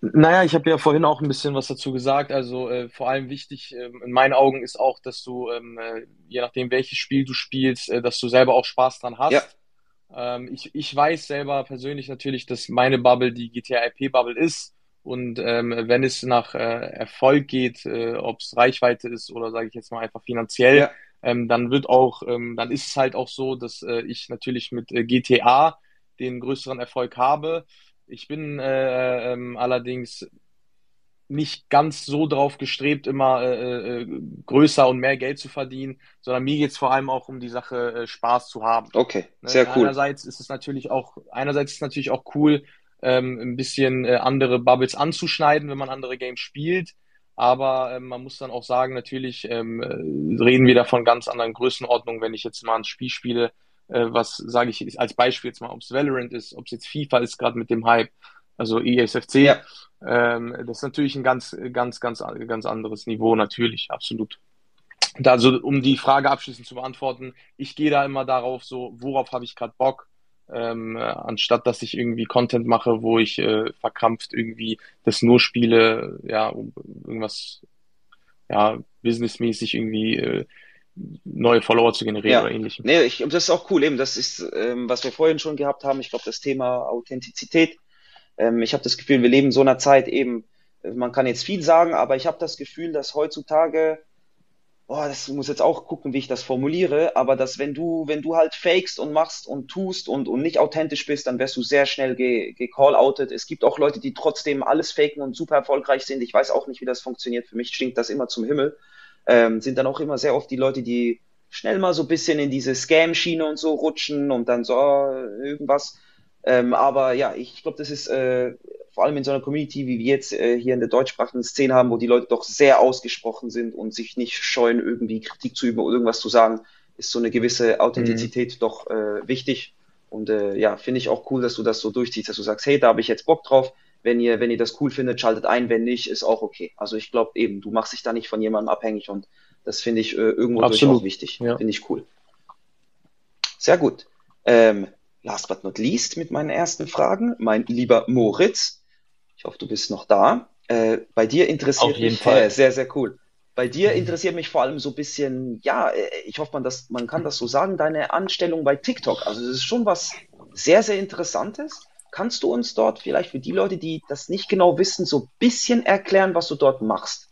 Naja, ich habe ja vorhin auch ein bisschen was dazu gesagt. Also äh, vor allem wichtig äh, in meinen Augen ist auch, dass du, ähm, äh, je nachdem welches Spiel du spielst, äh, dass du selber auch Spaß dran hast. Ja. Ähm, ich, ich weiß selber persönlich natürlich, dass meine Bubble die GTA IP Bubble ist. Und ähm, wenn es nach äh, Erfolg geht, äh, ob es Reichweite ist oder sage ich jetzt mal einfach finanziell, ja. ähm, dann wird auch, ähm, dann ist es halt auch so, dass äh, ich natürlich mit äh, GTA den größeren Erfolg habe. Ich bin äh, ähm, allerdings nicht ganz so drauf gestrebt, immer äh, größer und mehr Geld zu verdienen, sondern mir geht es vor allem auch um die Sache, Spaß zu haben. Okay, ne, sehr ne? cool. Einerseits ist es natürlich auch, einerseits ist es natürlich auch cool, ähm, ein bisschen äh, andere Bubbles anzuschneiden, wenn man andere Games spielt. Aber ähm, man muss dann auch sagen, natürlich ähm, äh, reden wir da von ganz anderen Größenordnungen, wenn ich jetzt mal ein Spiel spiele, äh, was sage ich als Beispiel jetzt mal, ob es Valorant ist, ob es jetzt FIFA ist, gerade mit dem Hype, also ESFC. Ja. Ähm, das ist natürlich ein ganz, ganz, ganz, ganz anderes Niveau, natürlich, absolut. Und also, um die Frage abschließend zu beantworten, ich gehe da immer darauf, so, worauf habe ich gerade Bock? Ähm, anstatt dass ich irgendwie Content mache, wo ich äh, verkrampft irgendwie das nur spiele, ja, um irgendwas ja, businessmäßig irgendwie äh, neue Follower zu generieren Ja, oder ähnlichem. nee, ich, das ist auch cool, eben, das ist, ähm, was wir vorhin schon gehabt haben, ich glaube, das Thema Authentizität. Ähm, ich habe das Gefühl, wir leben in so einer Zeit eben, äh, man kann jetzt viel sagen, aber ich habe das Gefühl, dass heutzutage, boah, das muss jetzt auch gucken, wie ich das formuliere, aber dass wenn du, wenn du halt fakest und machst und tust und, und nicht authentisch bist, dann wirst du sehr schnell ge, gecall-outet. Es gibt auch Leute, die trotzdem alles faken und super erfolgreich sind. Ich weiß auch nicht, wie das funktioniert. Für mich stinkt das immer zum Himmel. Ähm, sind dann auch immer sehr oft die Leute, die schnell mal so ein bisschen in diese Scam-Schiene und so rutschen und dann so äh, irgendwas. Ähm, aber ja, ich glaube, das ist äh, vor allem in so einer Community, wie wir jetzt äh, hier in der deutschsprachigen Szene haben, wo die Leute doch sehr ausgesprochen sind und sich nicht scheuen, irgendwie Kritik zu üben oder irgendwas zu sagen, ist so eine gewisse Authentizität doch äh, wichtig. Und äh, ja, finde ich auch cool, dass du das so durchziehst, dass du sagst, hey, da habe ich jetzt Bock drauf. Wenn ihr, wenn ihr das cool findet, schaltet ein. Wenn nicht, ist auch okay. Also ich glaube eben, du machst dich da nicht von jemandem abhängig und das finde ich äh, irgendwo durch Absolut. auch wichtig. Ja. Finde ich cool. Sehr gut. Ähm, last but not least mit meinen ersten Fragen. Mein lieber Moritz, ich hoffe, du bist noch da. Äh, bei dir interessiert Auf jeden mich, Fall. sehr, sehr cool. Bei dir interessiert mich vor allem so ein bisschen, ja, äh, ich hoffe, man, das, man kann das so sagen, deine Anstellung bei TikTok. Also, das ist schon was sehr, sehr Interessantes. Kannst du uns dort vielleicht für die Leute, die das nicht genau wissen, so ein bisschen erklären, was du dort machst?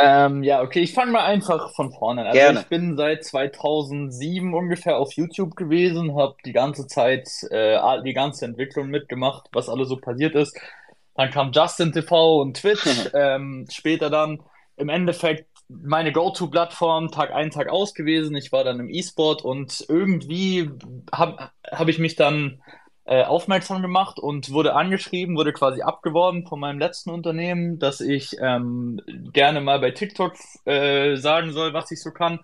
Ähm, ja, okay, ich fange mal einfach von vorne an. Also Gerne. ich bin seit 2007 ungefähr auf YouTube gewesen, habe die ganze Zeit äh, die ganze Entwicklung mitgemacht, was alles so passiert ist. Dann kam Justin TV und Twitch. ähm, später dann im Endeffekt meine Go-To-Plattform Tag ein, Tag aus gewesen. Ich war dann im E-Sport und irgendwie habe hab ich mich dann äh, aufmerksam gemacht und wurde angeschrieben, wurde quasi abgeworben von meinem letzten Unternehmen, dass ich ähm, gerne mal bei TikTok äh, sagen soll, was ich so kann.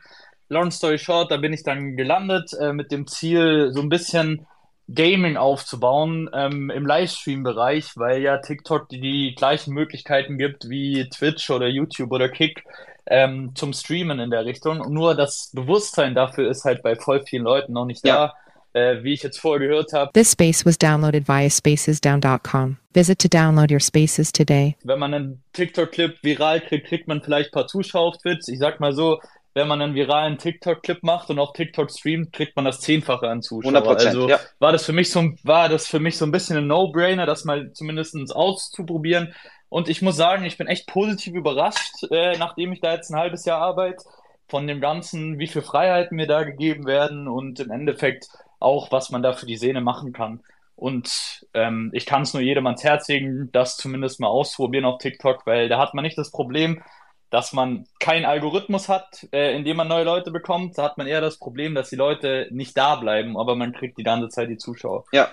Long story short, da bin ich dann gelandet äh, mit dem Ziel, so ein bisschen Gaming aufzubauen ähm, im Livestream-Bereich, weil ja TikTok die, die gleichen Möglichkeiten gibt wie Twitch oder YouTube oder Kick ähm, zum Streamen in der Richtung. Nur das Bewusstsein dafür ist halt bei voll vielen Leuten noch nicht Ja. da. Äh, wie ich jetzt vorher gehört habe, This space was downloaded via spacesdown.com. Visit to download your spaces today. wenn man einen TikTok-Clip viral kriegt, kriegt man vielleicht ein paar Zuschauer auf Twitch. Ich sag mal so, wenn man einen viralen TikTok-Clip macht und auf TikTok streamt, kriegt man das Zehnfache an Zuschauer. 100 Prozent, Also ja. war das für mich so, ein- war das für mich so ein bisschen ein No-Brainer, das mal zumindest auszuprobieren. Und ich muss sagen, ich bin echt positiv überrascht, äh, nachdem ich da jetzt ein halbes Jahr arbeite, von dem Ganzen, wie viel Freiheiten mir da gegeben werden und im Endeffekt auch, was man da für die Szene machen kann. Und ähm, ich kann es nur jedem ans Herz legen, das zumindest mal ausprobieren auf TikTok, weil da hat man nicht das Problem, dass man keinen Algorithmus hat, äh, in dem man neue Leute bekommt. Da hat man eher das Problem, dass die Leute nicht da bleiben, aber man kriegt die ganze Zeit die Zuschauer. Ja,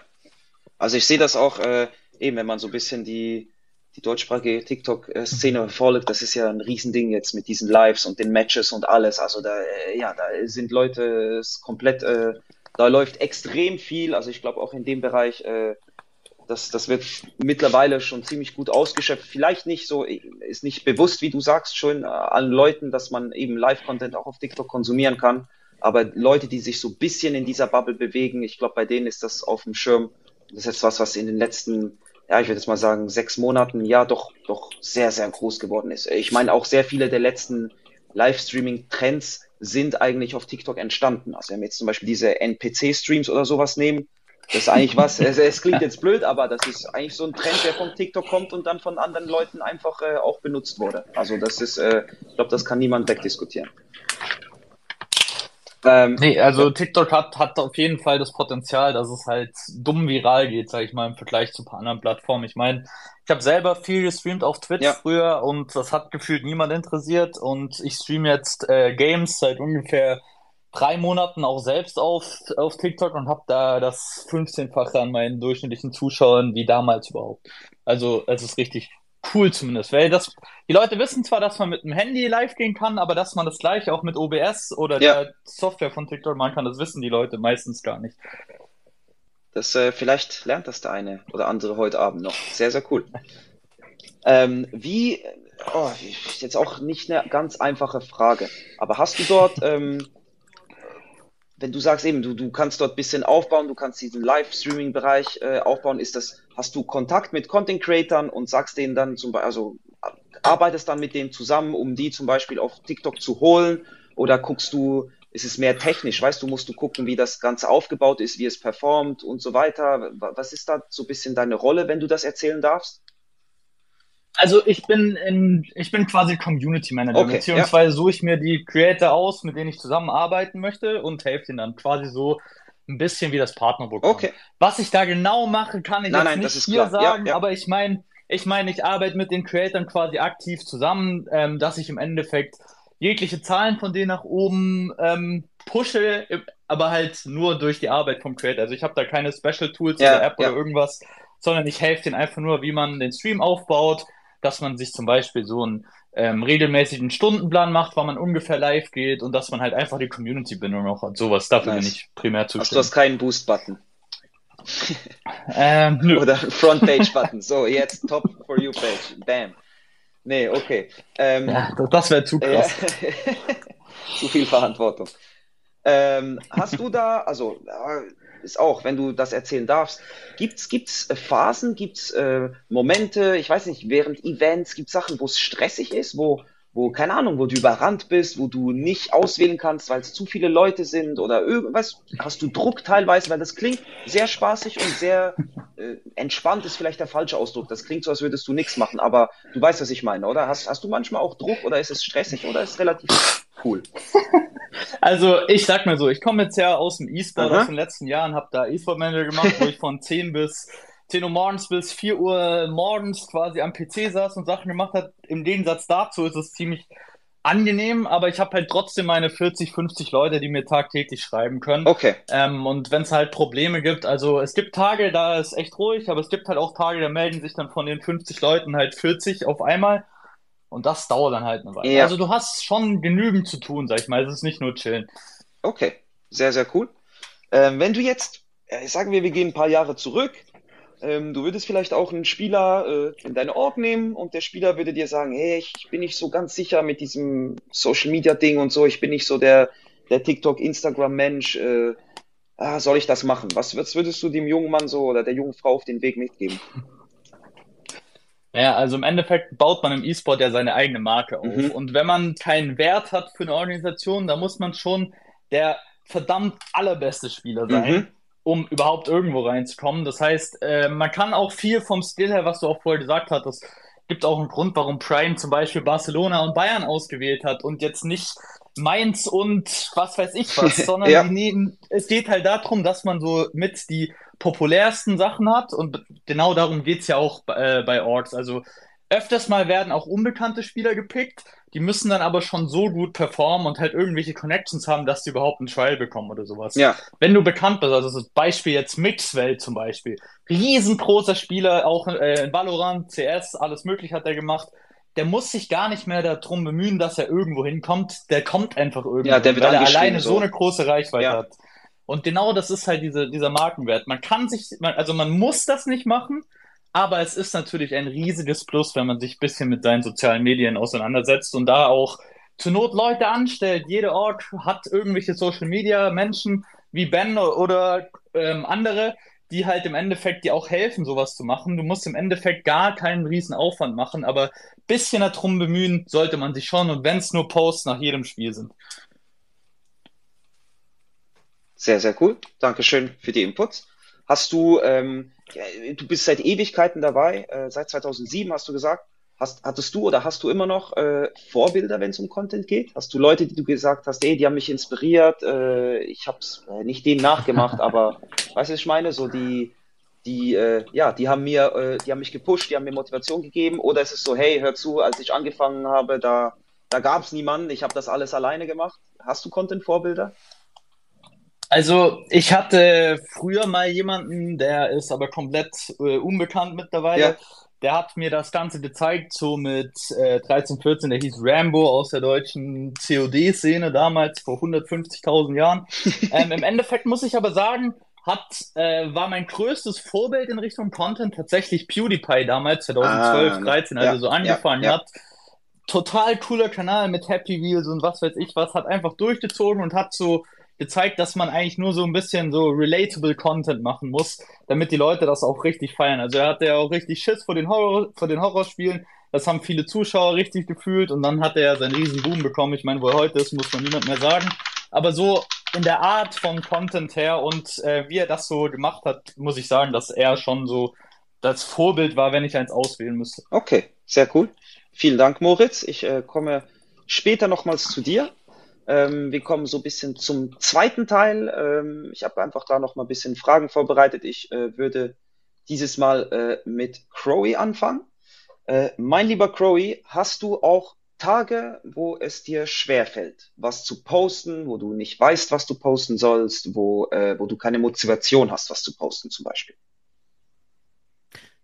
also ich sehe das auch äh, eben, wenn man so ein bisschen die, die deutschsprachige TikTok-Szene verfolgt, das ist ja ein Riesending jetzt mit diesen Lives und den Matches und alles. Also da, äh, ja, da sind Leute komplett, äh, da läuft extrem viel. Also ich glaube auch in dem Bereich, äh, das, das wird mittlerweile schon ziemlich gut ausgeschöpft. Vielleicht nicht so, ist nicht bewusst, wie du sagst, schon äh, allen Leuten, dass man eben Live-Content auch auf TikTok konsumieren kann. Aber Leute, die sich so ein bisschen in dieser Bubble bewegen, ich glaube, bei denen ist das auf dem Schirm. Das ist jetzt was, was in den letzten, ja, ich würde jetzt mal sagen, sechs Monaten, ja, doch, doch sehr, sehr groß geworden ist. Ich meine, auch sehr viele der letzten Livestreaming-Trends sind eigentlich auf TikTok entstanden. Also wenn wir jetzt zum Beispiel diese NPC-Streams oder sowas nehmen, das ist eigentlich was, es, es klingt jetzt blöd, aber das ist eigentlich so ein Trend, der von TikTok kommt und dann von anderen Leuten einfach äh, auch benutzt wurde. Also das ist, äh, ich glaube, das kann niemand wegdiskutieren. Ähm, Nee, also TikTok hat, hat auf jeden Fall das Potenzial, dass es halt dumm viral geht, sag ich mal, im Vergleich zu ein paar anderen Plattformen. Ich meine, ich habe selber viel gestreamt auf Twitch Ja. früher und das hat gefühlt niemand interessiert und ich streame jetzt äh, Games seit ungefähr drei Monaten auch selbst auf, auf TikTok und habe da das 15-fache an meinen durchschnittlichen Zuschauern wie damals überhaupt. Also es ist richtig cool zumindest, weil das, die Leute wissen zwar, dass man mit dem Handy live gehen kann, aber dass man das gleiche auch mit OBS oder Ja. der Software von TikTok machen kann, das wissen die Leute meistens gar nicht. Das, äh, vielleicht lernt das der eine oder andere heute Abend noch. Sehr, sehr cool. Ähm, wie, oh, jetzt auch nicht eine ganz einfache Frage, aber hast du dort, ähm, wenn du sagst eben, du, du kannst dort ein bisschen aufbauen, du kannst diesen Live-Streaming-Bereich äh, aufbauen, ist das, hast du Kontakt mit Content-Creatern und sagst denen dann zum Beispiel, also arbeitest dann mit denen zusammen, um die zum Beispiel auf TikTok zu holen? Oder guckst du, ist es mehr technisch? Weißt du, musst du gucken, wie das Ganze aufgebaut ist, wie es performt und so weiter. Was ist da so ein bisschen deine Rolle, wenn du das erzählen darfst? Also ich bin in, ich bin quasi Community Manager, Okay, beziehungsweise suche ich mir die Creator aus, mit denen ich zusammenarbeiten möchte und helfe ihnen dann quasi so ein bisschen wie das Partnerprogramm. Okay. Was ich da genau mache, kann ich Nein, jetzt nein, nicht hier klar. Ja, sagen, ja. aber ich meine, ich meine, ich arbeite mit den Creatoren quasi aktiv zusammen, ähm, dass ich im Endeffekt jegliche Zahlen von denen nach oben ähm, pushe, aber halt nur durch die Arbeit vom Creator. Also ich habe da keine Special Tools Ja, oder App ja. oder irgendwas, sondern ich helfe denen einfach nur, wie man den Stream aufbaut, dass man sich zum Beispiel so einen ähm, regelmäßigen Stundenplan macht, wann man ungefähr live geht und dass man halt einfach die Community-Bindung noch hat. Sowas, dafür Nice. bin ich primär Hast du zuständig. hast keinen Boost-Button Ähm, nö. oder Front-Page-Button. So, jetzt Top for You Page. Bam. Nee, okay. Ähm, Ja, das, wäre zu krass. Zu viel Verantwortung. Ähm, hast du da, also ist auch, wenn du das erzählen darfst, gibt's gibt's äh, Phasen, gibt's äh, Momente, ich weiß nicht, während Events, gibt's Sachen, wo es stressig ist, wo wo keine Ahnung, wo du überrannt bist, wo du nicht auswählen kannst, weil es zu viele Leute sind oder irgendwas, hast du Druck teilweise, weil das klingt sehr spaßig und sehr äh, entspannt ist vielleicht der falsche Ausdruck. Das klingt so, als würdest du nichts machen, aber du weißt, was ich meine, oder? Hast, hast du manchmal auch Druck oder ist es stressig oder ist es relativ cool? Also ich sag mal so, ich komme jetzt ja aus dem E-Sport aus den letzten Jahren, habe da E-Sport Manager gemacht, wo ich von 10 bis 10 Uhr morgens bis 4 Uhr morgens quasi am PC saß und Sachen gemacht hat. Im Gegensatz dazu ist es ziemlich angenehm, aber ich habe halt trotzdem meine 40, 50 Leute, die mir tagtäglich schreiben können. Okay. Ähm, und wenn es halt Probleme gibt, also es gibt Tage, da ist echt ruhig, aber es gibt halt auch Tage, da melden sich dann von den 50 Leuten halt 40 auf einmal. Und das dauert dann halt eine Weile. Ja. Also du hast schon genügend zu tun, sag ich mal. Es ist nicht nur chillen. Okay, sehr, sehr cool. Ähm, wenn du jetzt, äh, sagen wir, wir gehen ein paar Jahre zurück, ähm, du würdest vielleicht auch einen Spieler äh, in deine Org nehmen und der Spieler würde dir sagen, hey, ich bin nicht so ganz sicher mit diesem Social Media Ding und so, ich bin nicht so der, der TikTok, Instagram Mensch, äh, ah, soll ich das machen? Was, was würdest du dem jungen Mann so oder der jungen Frau auf den Weg mitgeben? Ja, also im Endeffekt baut man im E-Sport ja seine eigene Marke auf. Mhm. Und wenn man keinen Wert hat für eine Organisation, dann muss man schon der verdammt allerbeste Spieler sein, Mhm. Um überhaupt irgendwo reinzukommen. Das heißt, äh, man kann auch viel vom Skill her, was du auch vorher gesagt hattest, gibt auch einen Grund, warum Prime zum Beispiel Barcelona und Bayern ausgewählt hat und jetzt nicht Mainz und was weiß ich was, sondern Ja. die es geht halt darum, dass man so mit die populärsten Sachen hat und genau darum geht's ja auch äh, bei Orks. Also öfters mal werden auch unbekannte Spieler gepickt, die müssen dann aber schon so gut performen und halt irgendwelche Connections haben, dass sie überhaupt einen Trial bekommen oder sowas. Ja, Wenn du bekannt bist, also das Beispiel jetzt Mixwell zum Beispiel, riesengroßer Spieler, auch äh, in Valorant, CS, alles möglich hat er gemacht. Der muss sich gar nicht mehr darum bemühen, dass er irgendwo hinkommt. Der kommt einfach irgendwo, Ja, der wird weil er alleine so. so eine große Reichweite Ja. hat. Und genau das ist halt diese, dieser Markenwert. Man kann sich, man, also man muss das nicht machen, aber es ist natürlich ein riesiges Plus, wenn man sich ein bisschen mit seinen sozialen Medien auseinandersetzt und da auch zur Not Leute anstellt. Jede Org hat irgendwelche Social Media Menschen wie Ben oder ähm, andere, die halt im Endeffekt dir auch helfen, sowas zu machen. Du musst im Endeffekt gar keinen riesen Aufwand machen, aber ein bisschen darum bemühen sollte man sich schon und wenn es nur Posts nach jedem Spiel sind. sehr, sehr cool. Dankeschön für die Inputs. Hast du, ähm, du bist seit Ewigkeiten dabei, äh, seit 2007 hast du gesagt. Hast, hattest du oder hast du immer noch äh, Vorbilder, wenn es um Content geht? Hast du Leute, die du gesagt hast, ey, die haben mich inspiriert, äh, ich hab's äh, nicht denen nachgemacht, aber weißt du, ich meine? So die, die, äh, ja, die haben mir, äh, die haben mich gepusht, die haben mir Motivation gegeben, oder ist es so, hey, hör zu, als ich angefangen habe, da, da gab's niemanden, ich habe das alles alleine gemacht. Hast du Content-Vorbilder? Also, ich hatte früher mal jemanden, der ist aber komplett äh, unbekannt mittlerweile. Ja. Der hat mir das Ganze gezeigt, so mit äh, 13, 14, der hieß Rambo aus der deutschen COD-Szene damals vor 150.000 Jahren. ähm, Im Endeffekt muss ich aber sagen, hat, äh, war mein größtes Vorbild in Richtung Content tatsächlich PewDiePie damals, 2012, Ah, 13, als ja, er so angefangen ja, ja. hat. Total cooler Kanal mit Happy Wheels und was weiß ich was, hat einfach durchgezogen und hat so gezeigt, dass man eigentlich nur so ein bisschen so relatable Content machen muss, damit die Leute das auch richtig feiern. Also er hatte ja auch richtig Schiss vor den Horror, vor den Horrorspielen, Das haben viele Zuschauer richtig gefühlt und dann hat er seinen riesen Boom bekommen. Ich meine, wo er heute ist, muss man niemand mehr sagen. Aber so in der Art von Content her und äh, wie er das so gemacht hat, muss ich sagen, dass er schon so das Vorbild war, wenn ich eins auswählen müsste. Okay, sehr cool. Vielen Dank, Moritz. Ich äh, komme später nochmals zu dir. Ähm, wir kommen so ein bisschen zum zweiten Teil. Ähm, ich habe einfach da noch mal ein bisschen Fragen vorbereitet. Ich äh, würde dieses Mal äh, mit Crowy anfangen. Äh, mein lieber Crowy, hast du auch Tage, wo es dir schwerfällt, was zu posten, wo du nicht weißt, was du posten sollst, wo, äh, wo du keine Motivation hast, was zu posten zum Beispiel?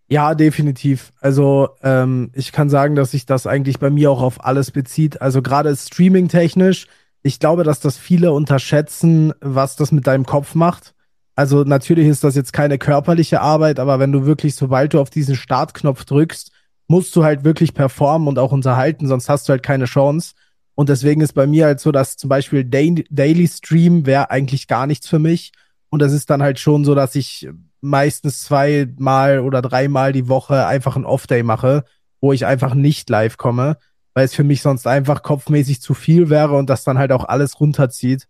Ja, definitiv. Also ähm, ich kann sagen, dass sich das eigentlich bei mir auch auf alles bezieht. Also gerade streaming-technisch ich glaube, dass das viele unterschätzen, was das mit deinem Kopf macht. Also natürlich ist das jetzt keine körperliche Arbeit, aber wenn du wirklich, sobald du auf diesen Startknopf drückst, musst du halt wirklich performen und auch unterhalten, sonst hast du halt keine Chance. Und deswegen ist bei mir halt so, dass zum Beispiel Daily Stream wäre eigentlich gar nichts für mich. Und das ist dann halt schon so, dass ich meistens zweimal oder dreimal die Woche einfach ein Off-Day mache, wo ich einfach nicht live komme weil es für mich sonst einfach kopfmäßig zu viel wäre und das dann halt auch alles runterzieht.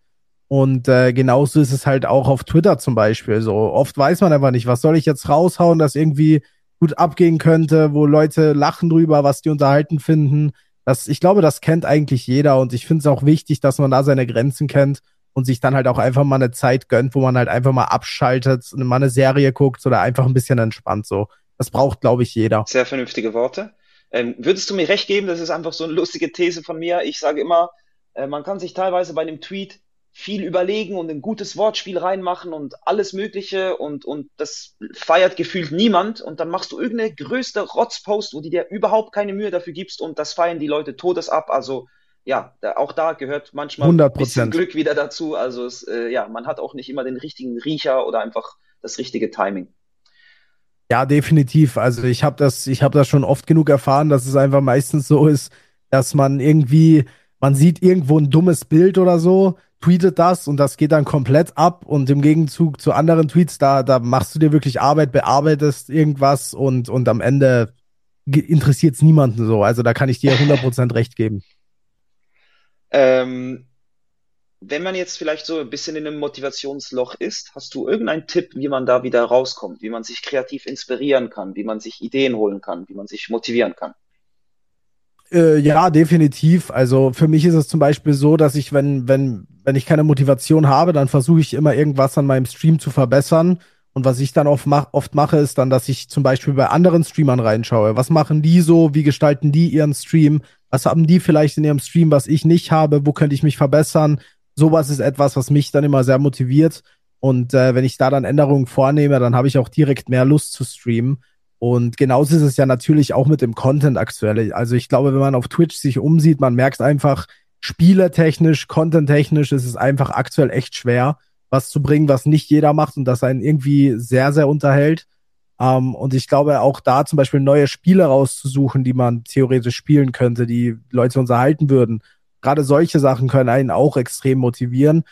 Und äh, genauso ist es halt auch auf Twitter zum Beispiel. So oft weiß man einfach nicht, was soll ich jetzt raushauen, das irgendwie gut abgehen könnte, wo Leute lachen drüber, was die unterhalten finden. Das, ich glaube, das kennt eigentlich jeder und ich finde es auch wichtig, dass man da seine Grenzen kennt und sich dann halt auch einfach mal eine Zeit gönnt, wo man halt einfach mal abschaltet, mal eine Serie guckt oder einfach ein bisschen entspannt so. Das braucht, glaube ich, jeder. Sehr vernünftige Worte. Ähm, würdest du mir recht geben? Das ist einfach so eine lustige These von mir. Ich sage immer, äh, man kann sich teilweise bei einem Tweet viel überlegen und ein gutes Wortspiel reinmachen und alles Mögliche und, und das feiert gefühlt niemand und dann machst du irgendeine größte Rotzpost, wo du dir überhaupt keine Mühe dafür gibst und das feiern die Leute todes ab. Also ja, da, auch da gehört manchmal 100%. ein bisschen Glück wieder dazu. Also es, äh, ja, man hat auch nicht immer den richtigen Riecher oder einfach das richtige Timing. Ja, definitiv. Also ich habe das, ich habe das schon oft genug erfahren, dass es einfach meistens so ist, dass man irgendwie, man sieht irgendwo ein dummes Bild oder so, tweetet das und das geht dann komplett ab und im Gegenzug zu anderen Tweets, da, da machst du dir wirklich Arbeit, bearbeitest irgendwas und, und am Ende interessiert es niemanden so. Also da kann ich dir 100% recht geben. Ähm, wenn man jetzt vielleicht so ein bisschen in einem Motivationsloch ist, hast du irgendeinen Tipp, wie man da wieder rauskommt, wie man sich kreativ inspirieren kann, wie man sich Ideen holen kann, wie man sich motivieren kann? Äh, ja, definitiv. Also für mich ist es zum Beispiel so, dass ich, wenn, wenn, wenn ich keine Motivation habe, dann versuche ich immer irgendwas an meinem Stream zu verbessern. Und was ich dann oft, mach, oft mache, ist dann, dass ich zum Beispiel bei anderen Streamern reinschaue. Was machen die so? Wie gestalten die ihren Stream? Was haben die vielleicht in ihrem Stream, was ich nicht habe? Wo könnte ich mich verbessern? Sowas ist etwas, was mich dann immer sehr motiviert. Und äh, wenn ich da dann Änderungen vornehme, dann habe ich auch direkt mehr Lust zu streamen. Und genauso ist es ja natürlich auch mit dem Content aktuell. Also ich glaube, wenn man auf Twitch sich umsieht, man merkt einfach, spielertechnisch, contenttechnisch ist es einfach aktuell echt schwer, was zu bringen, was nicht jeder macht und das einen irgendwie sehr, sehr unterhält. Um, ähm, und ich glaube, auch da zum Beispiel neue Spiele rauszusuchen, die man theoretisch spielen könnte, die Leute unterhalten würden Gerade solche Sachen können einen auch extrem motivieren.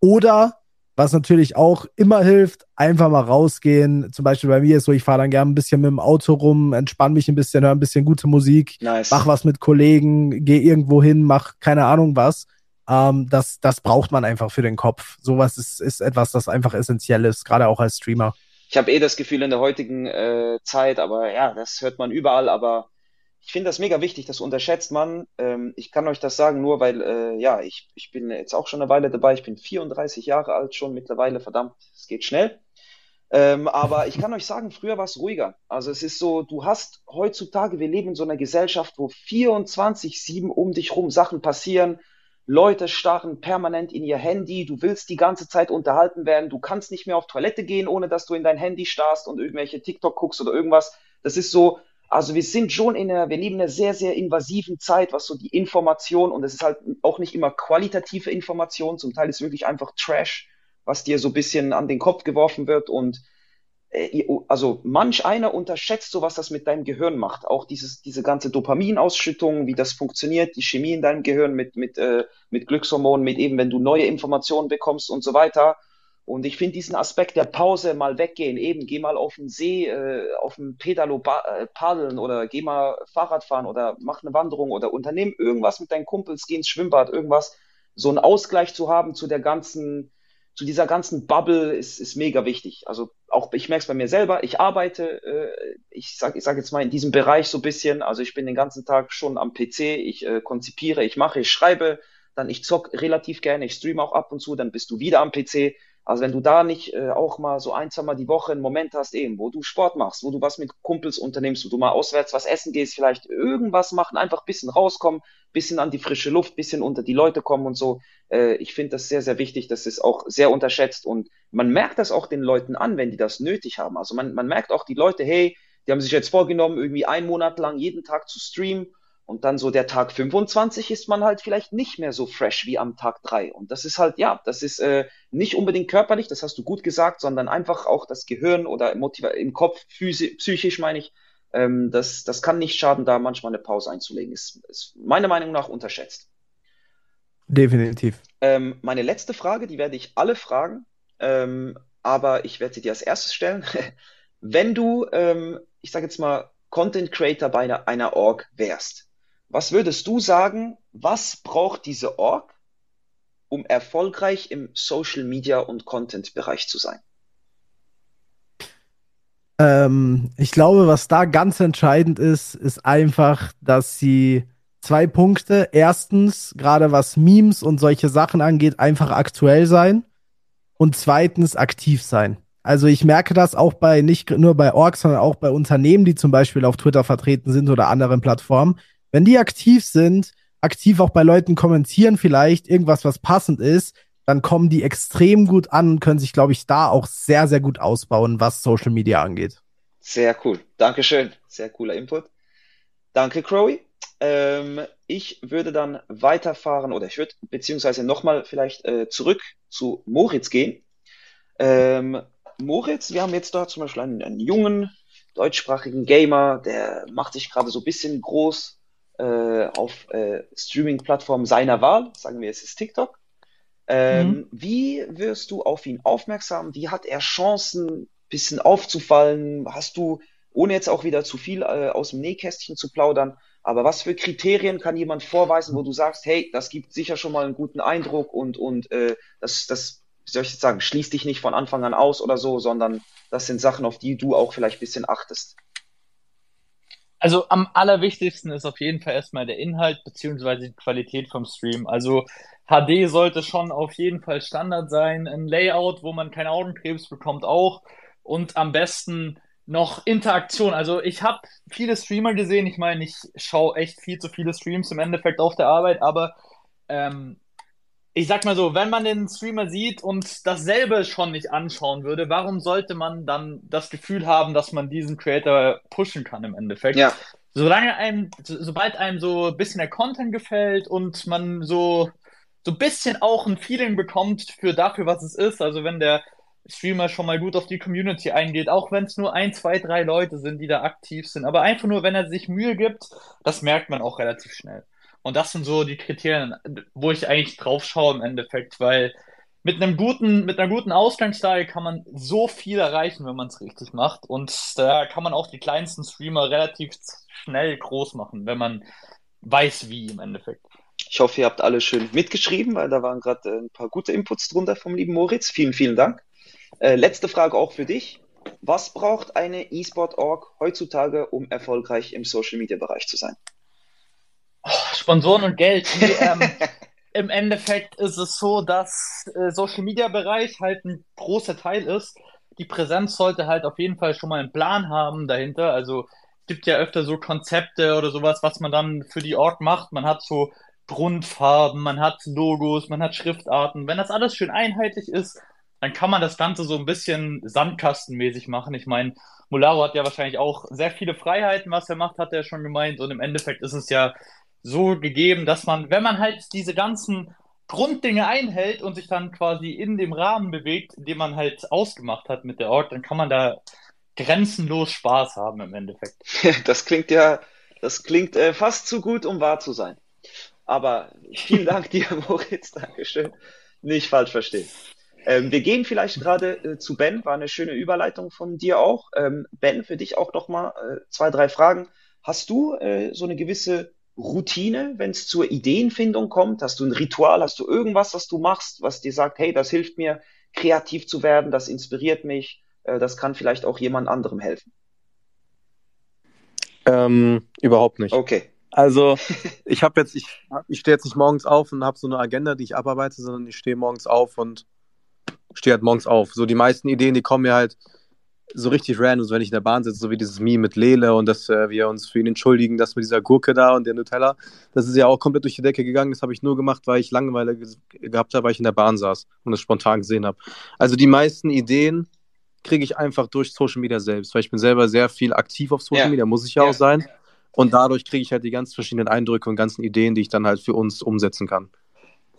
Oder, was natürlich auch immer hilft, einfach mal rausgehen. Zum Beispiel bei mir ist so, ich fahre dann gerne ein bisschen mit dem Auto rum, entspanne mich ein bisschen, höre ein bisschen gute Musik, nice. mach was mit Kollegen, gehe irgendwo hin, mach keine Ahnung was. Ähm, das, das braucht man einfach für den Kopf. Sowas ist, ist etwas, das einfach essentiell ist, gerade auch als Streamer. Ich habe eh das Gefühl in der heutigen äh, Zeit, aber ja, das hört man überall, aber ich finde das mega wichtig, das unterschätzt man. Ähm, ich kann euch das sagen, nur weil, äh, ja, ich, ich bin jetzt auch schon eine Weile dabei. Ich bin 34 Jahre alt schon mittlerweile, verdammt, es geht schnell. Ähm, aber ich kann euch sagen, früher war es ruhiger. Also es ist so, du hast heutzutage, wir leben in so einer Gesellschaft, wo 24-7 um dich rum Sachen passieren. Leute starren permanent in ihr Handy, du willst die ganze Zeit unterhalten werden, du kannst nicht mehr auf Toilette gehen, ohne dass du in dein Handy starrst und irgendwelche TikTok guckst oder irgendwas. Das ist so, also wir sind schon in einer, wir leben in einer sehr, sehr invasiven Zeit, was so die Information und es ist halt auch nicht immer qualitative Information, zum Teil ist wirklich einfach Trash, was dir so ein bisschen an den Kopf geworfen wird und äh, also manch einer unterschätzt so, was das mit deinem Gehirn macht. Auch dieses, diese ganze Dopaminausschüttung, wie das funktioniert, die Chemie in deinem Gehirn mit, mit, äh, mit Glückshormonen, mit eben, wenn du neue Informationen bekommst und so weiter. Und ich finde diesen Aspekt der Pause, mal weggehen, eben, geh mal auf den See, äh, auf dem Pedalo äh, paddeln oder geh mal Fahrrad fahren oder mach eine Wanderung oder unternehm irgendwas mit deinen Kumpels, geh ins Schwimmbad, irgendwas. So einen Ausgleich zu haben zu der ganzen, zu dieser ganzen Bubble ist, ist mega wichtig. Also auch ich merke es bei mir selber, ich arbeite, äh, ich sage ich sag jetzt mal in diesem Bereich so ein bisschen, also ich bin den ganzen Tag schon am PC, ich äh, konzipiere, ich mache, ich schreibe, dann ich zock relativ gerne, ich streame auch ab und zu, dann bist du wieder am PC. Also wenn du da nicht äh, auch mal so ein, zwei Mal die Woche einen Moment hast, eben, wo du Sport machst, wo du was mit Kumpels unternimmst, wo du mal auswärts was essen gehst, vielleicht irgendwas machen, einfach ein bisschen rauskommen, bisschen an die frische Luft, bisschen unter die Leute kommen und so. Äh, ich finde das sehr, sehr wichtig. Das ist auch sehr unterschätzt und man merkt das auch den Leuten an, wenn die das nötig haben. Also man, man merkt auch die Leute, hey, die haben sich jetzt vorgenommen, irgendwie einen Monat lang jeden Tag zu streamen und dann so der Tag 25 ist man halt vielleicht nicht mehr so fresh wie am Tag 3. Und das ist halt, ja, das ist äh, nicht unbedingt körperlich, das hast du gut gesagt, sondern einfach auch das Gehirn oder im Kopf, psychisch meine ich, ähm, das, das kann nicht schaden, da manchmal eine Pause einzulegen. Ist, ist meiner Meinung nach unterschätzt. Definitiv. Ähm, meine letzte Frage, die werde ich alle fragen, ähm, aber ich werde sie dir als erstes stellen. Wenn du, ähm, ich sage jetzt mal, Content Creator bei einer, einer Org wärst, was würdest du sagen, was braucht diese Org, um erfolgreich im Social Media und Content Bereich zu sein? Ähm, ich glaube, was da ganz entscheidend ist, ist einfach, dass sie zwei Punkte. Erstens, gerade was Memes und solche Sachen angeht, einfach aktuell sein. Und zweitens, aktiv sein. Also ich merke das auch bei, nicht nur bei Orgs, sondern auch bei Unternehmen, die zum Beispiel auf Twitter vertreten sind oder anderen Plattformen. Wenn die aktiv sind, aktiv auch bei Leuten kommentieren vielleicht, irgendwas, was passend ist, dann kommen die extrem gut an und können sich, glaube ich, da auch sehr, sehr gut ausbauen, was Social Media angeht. Sehr cool. Dankeschön. Sehr cooler Input. Danke, Crowy. Ähm, ich würde dann weiterfahren oder ich würde beziehungsweise nochmal vielleicht äh, zurück zu Moritz gehen. Ähm, Moritz, wir haben jetzt da zum Beispiel einen, einen jungen deutschsprachigen Gamer, der macht sich gerade so ein bisschen groß äh, auf äh, Streaming-Plattformen seiner Wahl. Sagen wir, es ist TikTok. Ähm, mhm. Wie wirst du auf ihn aufmerksam? Wie hat er Chancen, bisschen aufzufallen? Hast du, ohne jetzt auch wieder zu viel äh, aus dem Nähkästchen zu plaudern, aber was für Kriterien kann jemand vorweisen, wo du sagst, hey, das gibt sicher schon mal einen guten Eindruck und, und äh, das, das, wie soll ich jetzt sagen, schließt dich nicht von Anfang an aus oder so, sondern das sind Sachen, auf die du auch vielleicht ein bisschen achtest. Also am allerwichtigsten ist auf jeden Fall erstmal der Inhalt beziehungsweise die Qualität vom Stream. Also HD sollte schon auf jeden Fall Standard sein. Ein Layout, wo man keinen Augenkrebs bekommt, auch. Und am besten noch Interaktion. Also ich habe viele Streamer gesehen. Ich meine, ich schaue echt viel zu viele Streams im Endeffekt auf der Arbeit, aber ähm, ich sag mal so, wenn man den Streamer sieht und dasselbe schon nicht anschauen würde, warum sollte man dann das Gefühl haben, dass man diesen Creator pushen kann im Endeffekt? Ja. Solange einem, sobald einem so ein bisschen der Content gefällt und man so, so ein bisschen auch ein Feeling bekommt für dafür, was es ist, also wenn der Streamer schon mal gut auf die Community eingeht, auch wenn es nur ein, zwei, drei Leute sind, die da aktiv sind, aber einfach nur, wenn er sich Mühe gibt, das merkt man auch relativ schnell. Und das sind so die Kriterien, wo ich eigentlich drauf schaue im Endeffekt, weil mit einem guten, mit einer guten Ausgangslage kann man so viel erreichen, wenn man es richtig macht. Und da kann man auch die kleinsten Streamer relativ schnell groß machen, wenn man weiß, wie im Endeffekt. Ich hoffe, ihr habt alle schön mitgeschrieben, weil da waren gerade äh, ein paar gute Inputs drunter vom lieben Moritz. Vielen, vielen Dank. Äh, letzte Frage auch für dich. Was braucht eine E-Sport-Org heutzutage, um erfolgreich im Social-Media-Bereich zu sein? Sponsoren und Geld. Die, ähm, Im Endeffekt ist es so, dass äh, Social Media Bereich halt ein großer Teil ist. Die Präsenz sollte halt auf jeden Fall schon mal einen Plan haben dahinter. Also es gibt ja öfter so Konzepte oder sowas, was man dann für die Org macht. Man hat so Grundfarben, man hat Logos, man hat Schriftarten. Wenn das alles schön einheitlich ist, dann kann man das Ganze so ein bisschen sandkastenmäßig machen. Ich meine, Molaro hat ja wahrscheinlich auch sehr viele Freiheiten, was er macht, hat er schon gemeint. Und im Endeffekt ist es ja so gegeben, dass man, wenn man halt diese ganzen Grunddinge einhält und sich dann quasi in dem Rahmen bewegt, den man halt ausgemacht hat mit der Org, dann kann man da grenzenlos Spaß haben im Endeffekt. Das klingt ja, das klingt äh, fast zu gut, um wahr zu sein. Aber vielen Dank dir, Moritz, Dankeschön. Nicht falsch verstehen. Ähm, wir gehen vielleicht gerade äh, zu Ben, war eine schöne Überleitung von dir auch. Ähm, ben, für dich auch noch mal äh, zwei, drei Fragen. Hast du äh, so eine gewisse Routine, wenn es zur Ideenfindung kommt? Hast du ein Ritual? Hast du irgendwas, was du machst, was dir sagt, hey, das hilft mir, kreativ zu werden, das inspiriert mich, äh, das kann vielleicht auch jemand anderem helfen? Ähm, überhaupt nicht. Okay. Also ich habe jetzt, ich, ich stehe jetzt nicht morgens auf und habe so eine Agenda, die ich abarbeite, sondern ich stehe morgens auf und stehe halt morgens auf. So die meisten Ideen, die kommen mir halt so richtig random, so wenn ich in der Bahn sitze, so wie dieses Meme mit Lele und dass äh, wir uns für ihn entschuldigen, dass mit dieser Gurke da und der Nutella, das ist ja auch komplett durch die Decke gegangen. Das habe ich nur gemacht, weil ich Langeweile ge gehabt habe, weil ich in der Bahn saß und das spontan gesehen habe. Also die meisten Ideen kriege ich einfach durch Social Media selbst, weil ich bin selber sehr viel aktiv auf Social Ja. Media, muss ich ja, Ja. auch sein. Und dadurch kriege ich halt die ganz verschiedenen Eindrücke und ganzen Ideen, die ich dann halt für uns umsetzen kann.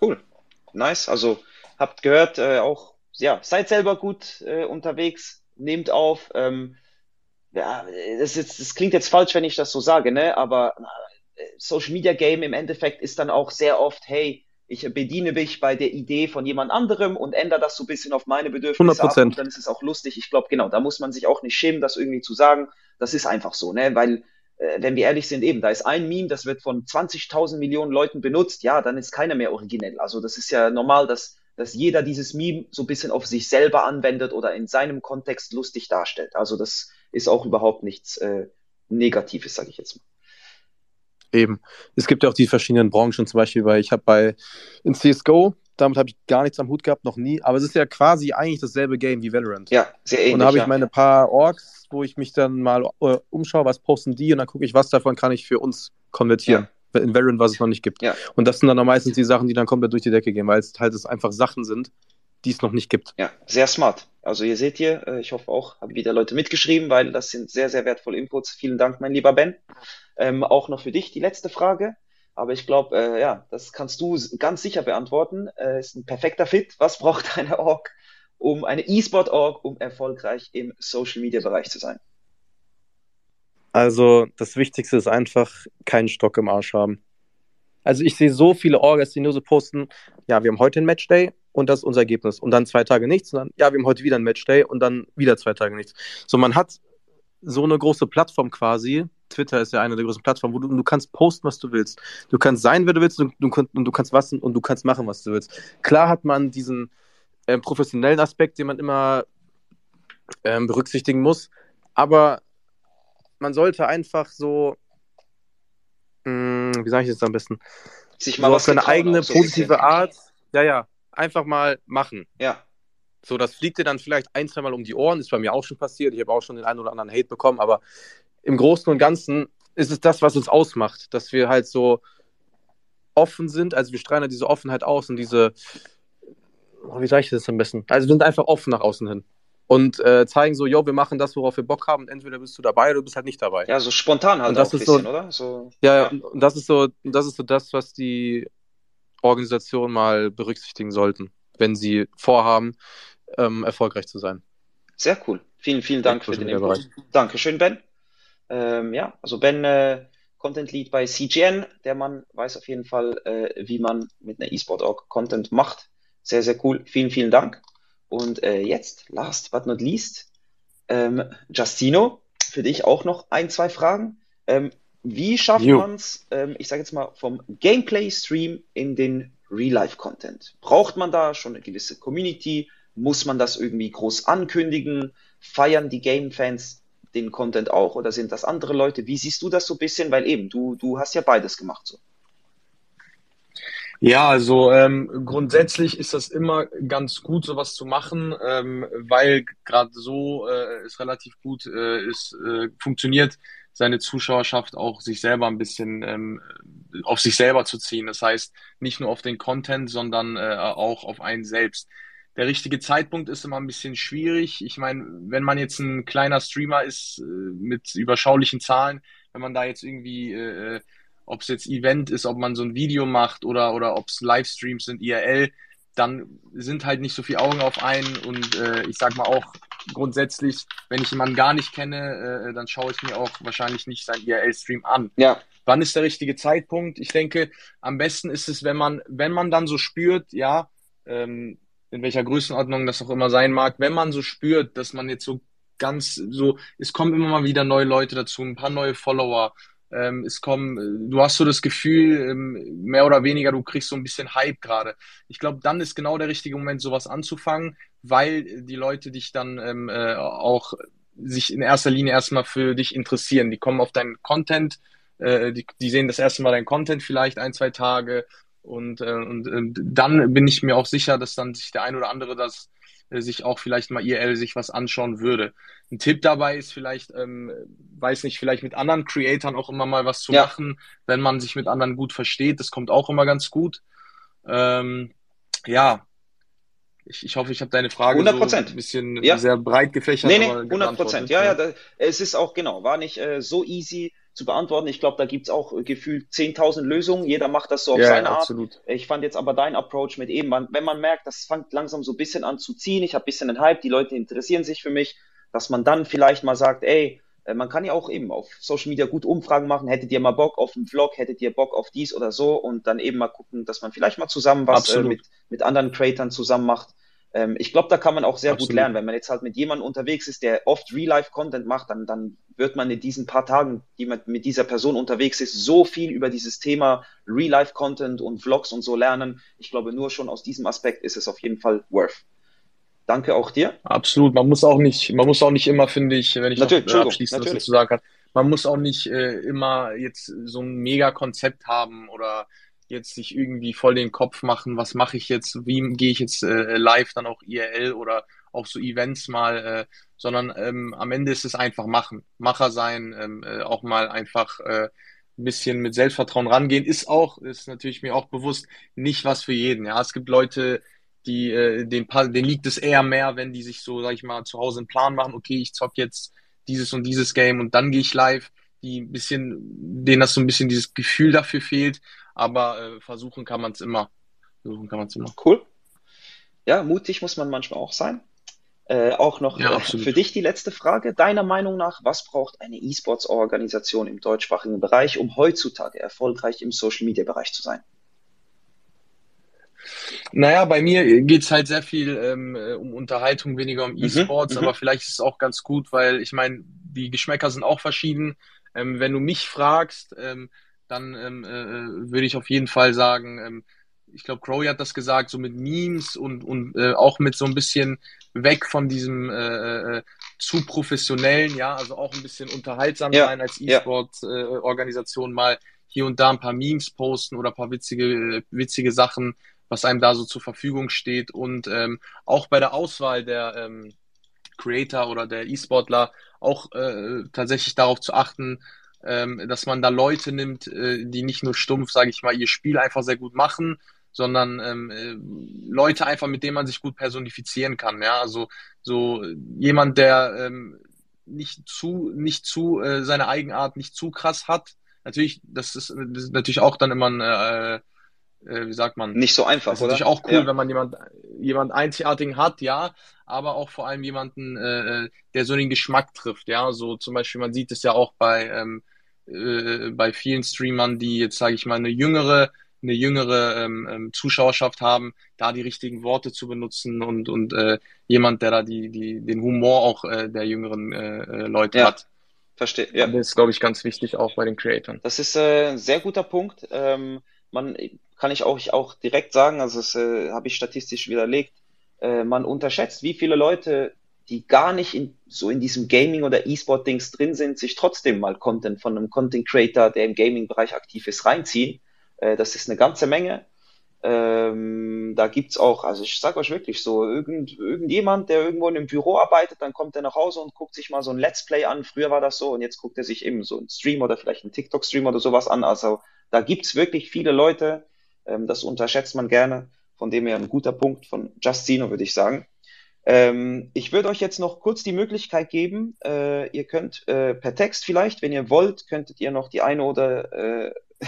Cool. Nice. Also habt gehört, äh, auch, ja, seid selber gut äh, unterwegs, nehmt auf. Ähm, ja, das, ist, das klingt jetzt falsch, wenn ich das so sage, ne? Aber äh, Social Media Game im Endeffekt ist dann auch sehr oft, hey, ich bediene mich bei der Idee von jemand anderem und ändere das so ein bisschen auf meine Bedürfnisse ab 100%. und dann ist es auch lustig. Ich glaube, genau, da muss man sich auch nicht schämen, das irgendwie zu sagen. Das ist einfach so, ne? Weil äh, wenn wir ehrlich sind, eben, da ist ein Meme, das wird von 20.000 Millionen Leuten benutzt, ja, dann ist keiner mehr originell. Also das ist ja normal, dass, dass jeder dieses Meme so ein bisschen auf sich selber anwendet oder in seinem Kontext lustig darstellt. Also das ist auch überhaupt nichts äh, Negatives, sage ich jetzt mal. Eben. Es gibt ja auch die verschiedenen Branchen, zum Beispiel, weil ich habe bei in CSGO, damit habe ich gar nichts am Hut gehabt, noch nie, aber es ist ja quasi eigentlich dasselbe Game wie Valorant. Ja, sehr ähnlich. und da habe ich ja. meine paar Orks, wo ich mich dann mal äh, umschaue, was posten die und dann gucke ich, was davon kann ich für uns konvertieren. In Valorant, was es noch nicht gibt. Ja. Und das sind dann meistens die Sachen, die dann komplett durch die Decke gehen, weil es halt es einfach Sachen sind, die es noch nicht gibt. Ja, sehr smart. Also ihr seht hier, äh, ich hoffe auch, haben wieder Leute mitgeschrieben, weil das sind sehr, sehr wertvolle Inputs. Vielen Dank, mein lieber Ben. Ähm, auch noch für dich die letzte Frage. Aber ich glaube, äh, ja, das kannst du ganz sicher beantworten. Äh, ist ein perfekter Fit. Was braucht eine Org, um eine E-Sport-Org, um erfolgreich im Social-Media-Bereich zu sein? Also das Wichtigste ist einfach keinen Stock im Arsch haben. Also ich sehe so viele Orgas, die nur so posten, ja, wir haben heute einen Matchday und das ist unser Ergebnis. Und dann zwei Tage nichts und dann, ja, wir haben heute wieder einen Matchday und dann wieder zwei Tage nichts. So, man hat so eine große Plattform quasi. Twitter ist ja eine der größten Plattformen, wo du, du kannst posten, was du willst. Du kannst sein, wer du willst und du, und du kannst was und du kannst machen, was du willst. Klar hat man diesen ähm, professionellen Aspekt, den man immer ähm, berücksichtigen muss, aber man sollte einfach so, mh, wie sage ich das am besten, Sich so mal auf was seine eigene so positive. Art, ja, ja, einfach mal machen. Ja, So, das fliegt dir dann vielleicht ein, zweimal um die Ohren, ist bei mir auch schon passiert. Ich habe auch schon den einen oder anderen Hate bekommen, aber im Großen und Ganzen ist es das, was uns ausmacht, dass wir halt so offen sind. Also wir strahlen ja diese Offenheit aus und diese, wie sage ich das am besten? Also wir sind einfach offen nach außen hin und äh, zeigen so, yo, wir machen das, worauf wir Bock haben. Und entweder bist du dabei oder du bist halt nicht dabei. ja, so spontan halt Und das auch ein ist so- bisschen, oder? So, Ja, Ja. Und, das ist so, das ist so das, was die Organisationen mal berücksichtigen sollten, wenn sie vorhaben, ähm, erfolgreich zu sein. Sehr cool. Vielen, vielen Dank für den Input. Dankeschön, Ben. Ähm, ja, also Ben, äh, Content Lead bei CGN. Der Mann weiß auf jeden Fall, äh, wie man mit einer eSport-Org Content macht. Sehr, sehr cool. Vielen, vielen Dank. Und äh, jetzt, last but not least, ähm, Justino, für dich auch noch ein, zwei Fragen. Ähm, wie schafft man es, ähm, ich sage jetzt mal, vom Gameplay-Stream in den Real-Life-Content? Braucht man da schon eine gewisse Community? Muss man das irgendwie groß ankündigen? Feiern die Game-Fans den Content auch oder sind das andere Leute? Wie siehst du das so ein bisschen? Weil eben, du, du hast ja beides gemacht so. Ja, also ähm, grundsätzlich ist das immer ganz gut, sowas zu machen, ähm, weil gerade so äh, es relativ gut äh, ist, äh, funktioniert, seine Zuschauerschaft auch sich selber ein bisschen ähm, auf sich selber zu ziehen. Das heißt, nicht nur auf den Content, sondern äh, auch auf einen selbst. Der richtige Zeitpunkt ist immer ein bisschen schwierig. Ich meine, wenn man jetzt ein kleiner Streamer ist äh, mit überschaulichen Zahlen, wenn man da jetzt irgendwie äh, ob es jetzt Event ist, ob man so ein Video macht oder, oder ob es Livestreams sind, IRL, dann sind halt nicht so viele Augen auf einen und äh, ich sag mal auch grundsätzlich, wenn ich jemanden gar nicht kenne, äh, dann schaue ich mir auch wahrscheinlich nicht sein IRL-Stream an. Ja, Wann ist der richtige Zeitpunkt? Ich denke, am besten ist es, wenn man, wenn man dann so spürt, ja, ähm, in welcher Größenordnung das auch immer sein mag, wenn man so spürt, dass man jetzt so ganz so, es kommen immer mal wieder neue Leute dazu, ein paar neue Follower, ähm, es kommen, du hast so das Gefühl, ähm, mehr oder weniger, du kriegst so ein bisschen Hype gerade. Ich glaube, dann ist genau der richtige Moment, sowas anzufangen, weil die Leute dich dann ähm, äh, auch sich in erster Linie erstmal für dich interessieren. Die kommen auf deinen Content, äh, die, die sehen das erste Mal deinen Content vielleicht ein, zwei Tage und, äh, und äh, dann bin ich mir auch sicher, dass dann sich der ein oder andere das äh, sich auch vielleicht mal IRL sich was anschauen würde. Ein Tipp dabei ist vielleicht, ähm, weiß nicht, vielleicht mit anderen Creatoren auch immer mal was zu ja. machen, wenn man sich mit anderen gut versteht. Das kommt auch immer ganz gut. Ähm, ja, ich, ich hoffe, ich habe deine Frage 100%. so ein bisschen ja. sehr breit gefächert. Nee, nee, 100 Prozent. Ja, ja, da, es ist auch, genau, war nicht äh, so easy zu beantworten. Ich glaube, da gibt's auch gefühlt 10.000 Lösungen. Jeder macht das so auf ja, seine Art. Absolut. Ich fand jetzt aber dein Approach mit eben, wenn man merkt, das fängt langsam so ein bisschen an zu ziehen, ich habe ein bisschen den Hype, die Leute interessieren sich für mich, dass man dann vielleicht mal sagt, ey, äh, man kann ja auch eben auf Social Media gut Umfragen machen. Hättet ihr mal Bock auf einen Vlog? Hättet ihr Bock auf dies oder so? Und dann eben mal gucken, dass man vielleicht mal zusammen was äh, mit, mit anderen Creatern zusammen macht ähm, ich glaube, da kann man auch sehr Absolut. gut lernen. Wenn man jetzt halt mit jemandem unterwegs ist, der oft Real-Life-Content macht, dann, dann wird man in diesen paar Tagen, die man mit dieser Person unterwegs ist, so viel über dieses Thema Real-Life-Content und Vlogs und so lernen. Ich glaube, nur schon aus diesem Aspekt ist es auf jeden Fall worth. Danke auch dir. Absolut. Man muss auch nicht, man muss auch nicht immer, finde ich, wenn ich natürlich, noch abschließend was dazu sagen kann, man muss auch nicht äh, immer jetzt so ein Mega-Konzept haben oder jetzt sich irgendwie voll den Kopf machen, was mache ich jetzt, wie gehe ich jetzt äh, live, dann auch IRL oder auch so Events mal, äh, sondern ähm, am Ende ist es einfach machen, Macher sein, ähm, äh, auch mal einfach äh, ein bisschen mit Selbstvertrauen rangehen, ist auch, ist natürlich mir auch bewusst, nicht was für jeden. Ja, es gibt Leute, die, äh, den, denen liegt es eher mehr, wenn die sich so, sag ich mal, zu Hause einen Plan machen, okay, ich zock jetzt dieses und dieses Game und dann gehe ich live, die ein bisschen, denen das so ein bisschen dieses Gefühl dafür fehlt aber äh, versuchen kann man es immer. Versuchen kann man es immer. Cool. Ja, mutig muss man manchmal auch sein. Äh, auch noch ja, äh, für dich die letzte Frage. Deiner Meinung nach, was braucht eine E-Sports-Organisation im deutschsprachigen Bereich, um heutzutage erfolgreich im Social-Media-Bereich zu sein? Naja, bei mir geht es halt sehr viel ähm, äh, um Unterhaltung, weniger um mhm, E-Sports, mhm, aber vielleicht ist es auch ganz gut, weil ich meine, die Geschmäcker sind auch verschieden. Ähm, wenn du mich fragst, ähm, dann ähm, äh, äh, würde ich auf jeden Fall sagen, ähm, ich glaube, Crowy hat das gesagt, so mit Memes und, und äh, auch mit so ein bisschen weg von diesem äh, äh, zu professionellen, ja, also auch ein bisschen unterhaltsam ja, sein als E-Sport-Organisation, äh, mal hier und da ein paar Memes posten oder ein paar witzige, witzige Sachen, was einem da so zur Verfügung steht. Und ähm, auch bei der Auswahl der ähm, Creator oder der E-Sportler auch äh, tatsächlich darauf zu achten, ähm, dass man da Leute nimmt, äh, die nicht nur stumpf, sage ich mal, ihr Spiel einfach sehr gut machen, sondern ähm, äh, Leute einfach, mit denen man sich gut personifizieren kann. Ja, also so jemand, der ähm, nicht zu, nicht zu äh, seine Eigenart nicht zu krass hat. Natürlich, das ist, das ist natürlich auch dann immer ein äh, äh, wie sagt man? Nicht so einfach, das ist natürlich auch cool, ja. wenn man jemand, jemand einzigartigen hat, ja, aber auch vor allem jemanden, äh, äh der so den Geschmack trifft, ja, so zum Beispiel, man sieht es ja auch bei, ähm, äh, bei vielen Streamern, die jetzt, sage ich mal, eine jüngere, eine jüngere ähm, ähm, Zuschauerschaft haben, da die richtigen Worte zu benutzen und, und äh, jemand, der da die, die, den Humor auch äh, der jüngeren äh, äh Leute ja. hat. Verstehe. Ja. Das ist, glaube ich, ganz wichtig auch bei den Creatoren. Das ist äh, ein sehr guter Punkt. Ähm, man kann ich auch, ich auch direkt sagen, also das äh, habe ich statistisch widerlegt, äh, man unterschätzt, wie viele Leute die gar nicht in, so in diesem Gaming- oder E-Sport-Dings drin sind, sich trotzdem mal Content von einem Content-Creator, der im Gaming-Bereich aktiv ist, reinziehen. Äh, das ist eine ganze Menge. Ähm, da gibt's auch, also ich sage euch wirklich so, irgend, irgendjemand, der irgendwo in einem Büro arbeitet, dann kommt er nach Hause und guckt sich mal so ein Let's Play an. Früher war das so und jetzt guckt er sich eben so einen Stream oder vielleicht einen TikTok-Stream oder sowas an. Also da gibt's wirklich viele Leute, ähm, das unterschätzt man gerne. Von dem her ein guter Punkt von Justino, würde ich sagen. Ähm, ich würde euch jetzt noch kurz die Möglichkeit geben, äh, ihr könnt äh, per Text vielleicht, wenn ihr wollt, könntet ihr noch die eine oder äh,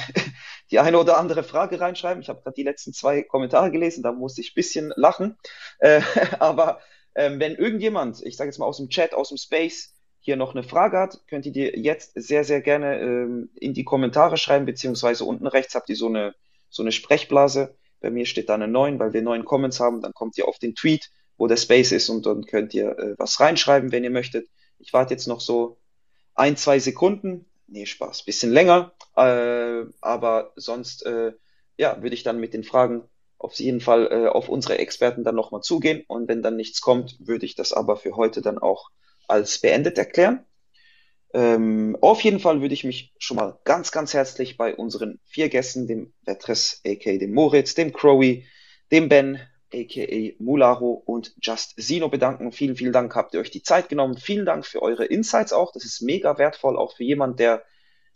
die eine oder andere Frage reinschreiben. Ich habe gerade die letzten zwei Kommentare gelesen, da musste ich ein bisschen lachen. Äh, aber ähm, wenn irgendjemand, ich sage jetzt mal aus dem Chat, aus dem Space, hier noch eine Frage hat, könnt ihr die jetzt sehr, sehr gerne ähm, in die Kommentare schreiben, beziehungsweise unten rechts habt ihr so eine, so eine Sprechblase Bei mir steht da eine 9, weil wir neun Comments haben. Dann kommt ihr auf den Tweet, wo der Space ist und dann könnt ihr äh, was reinschreiben, wenn ihr möchtet. Ich warte jetzt noch so ein, zwei Sekunden. Nee, Spaß, bisschen länger. Äh, aber sonst, äh, ja, würde ich dann mit den Fragen auf jeden Fall äh, auf unsere Experten dann nochmal zugehen. Und wenn dann nichts kommt, würde ich das aber für heute dann auch als beendet erklären. Ähm, auf jeden Fall würde ich mich schon mal ganz, ganz herzlich bei unseren vier Gästen, dem Vetres, a.k.a. dem Moritz, dem Crowy, dem Ben, a.k.a. Mularo und Just Sino bedanken. Vielen, vielen Dank, habt ihr euch die Zeit genommen. Vielen Dank für eure Insights auch. Das ist mega wertvoll, auch für jemand, der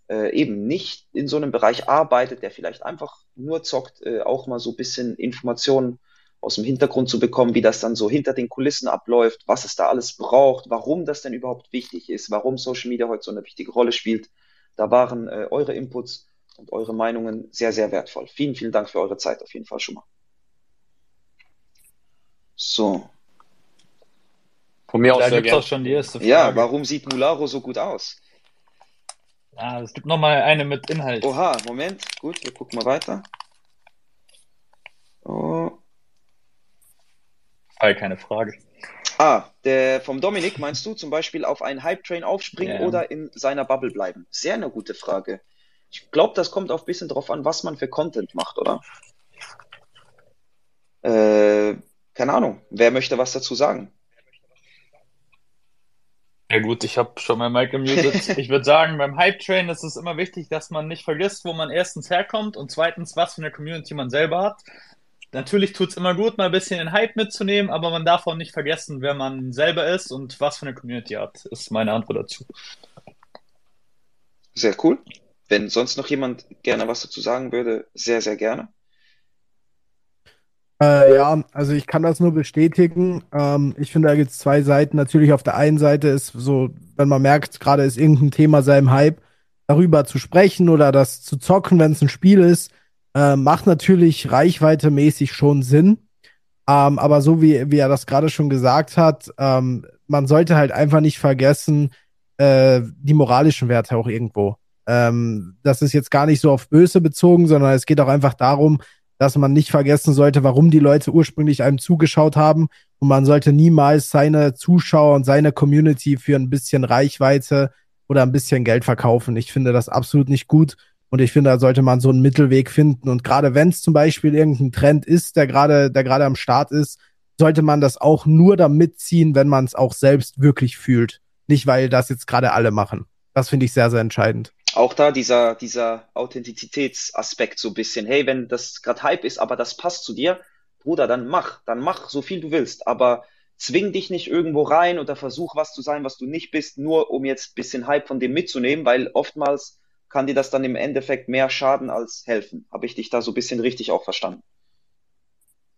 äh, eben nicht in so einem Bereich arbeitet, der vielleicht einfach nur zockt, äh, auch mal so ein bisschen Informationen aus dem Hintergrund zu bekommen, wie das dann so hinter den Kulissen abläuft, was es da alles braucht, warum das denn überhaupt wichtig ist, warum Social Media heute so eine wichtige Rolle spielt. Da waren äh, eure Inputs und eure Meinungen sehr, sehr wertvoll. Vielen, vielen Dank für eure Zeit auf jeden Fall schon mal. So. Von mir aus Da gerne. auch schon die erste Frage. Ja, warum sieht Mularo so gut aus? Ah, es gibt noch mal eine mit Inhalt. Oha, Moment, gut, wir gucken mal weiter. Oh. Fall, keine Frage. Ah, der vom Dominik meinst du zum Beispiel auf einen Hype-Train aufspringen Ja. oder in seiner Bubble bleiben? Sehr eine gute Frage. Ich glaube, das kommt auch ein bisschen drauf an, was man für Content macht, oder? Äh, keine Ahnung. Wer möchte was dazu sagen? Ja gut, ich habe schon mein Mic gemutet. Ich würde sagen, beim Hype Train ist es immer wichtig, dass man nicht vergisst, wo man erstens herkommt und zweitens, was für eine Community man selber hat. Natürlich tut's immer gut, mal ein bisschen den Hype mitzunehmen, aber man darf auch nicht vergessen, wer man selber ist und was für eine Community hat, ist meine Antwort dazu. Sehr cool. Wenn sonst noch jemand gerne was dazu sagen würde, sehr, sehr gerne. Äh, ja, also ich kann das nur bestätigen. Ähm, ich finde, da gibt es zwei Seiten. Natürlich auf der einen Seite ist so, wenn man merkt, gerade ist irgendein Thema seinem Hype, darüber zu sprechen oder das zu zocken, wenn es ein Spiel ist, äh, macht natürlich reichweitemäßig schon Sinn. Ähm, aber so wie, wie er das gerade schon gesagt hat, ähm, man sollte halt einfach nicht vergessen, äh, die moralischen Werte auch irgendwo. Ähm, das ist jetzt gar nicht so auf Böse bezogen, sondern es geht auch einfach darum, dass man nicht vergessen sollte, warum die Leute ursprünglich einem zugeschaut haben. Und man sollte niemals seine Zuschauer und seine Community für ein bisschen Reichweite oder ein bisschen Geld verkaufen. Ich finde das absolut nicht gut. Und ich finde, da sollte man so einen Mittelweg finden. Und gerade wenn es zum Beispiel irgendein Trend ist, der gerade, der gerade am Start ist, sollte man das auch nur da mitziehen, wenn man es auch selbst wirklich fühlt. Nicht, weil das jetzt gerade alle machen. Das finde ich sehr, sehr entscheidend. Auch da dieser, dieser Authentizitätsaspekt so ein bisschen. Hey, wenn das gerade Hype ist, aber das passt zu dir, Bruder, dann mach, dann mach so viel du willst, aber zwing dich nicht irgendwo rein oder versuch was zu sein, was du nicht bist, nur um jetzt ein bisschen Hype von dem mitzunehmen, weil oftmals kann dir das dann im Endeffekt mehr schaden als helfen. Habe ich dich da so ein bisschen richtig auch verstanden?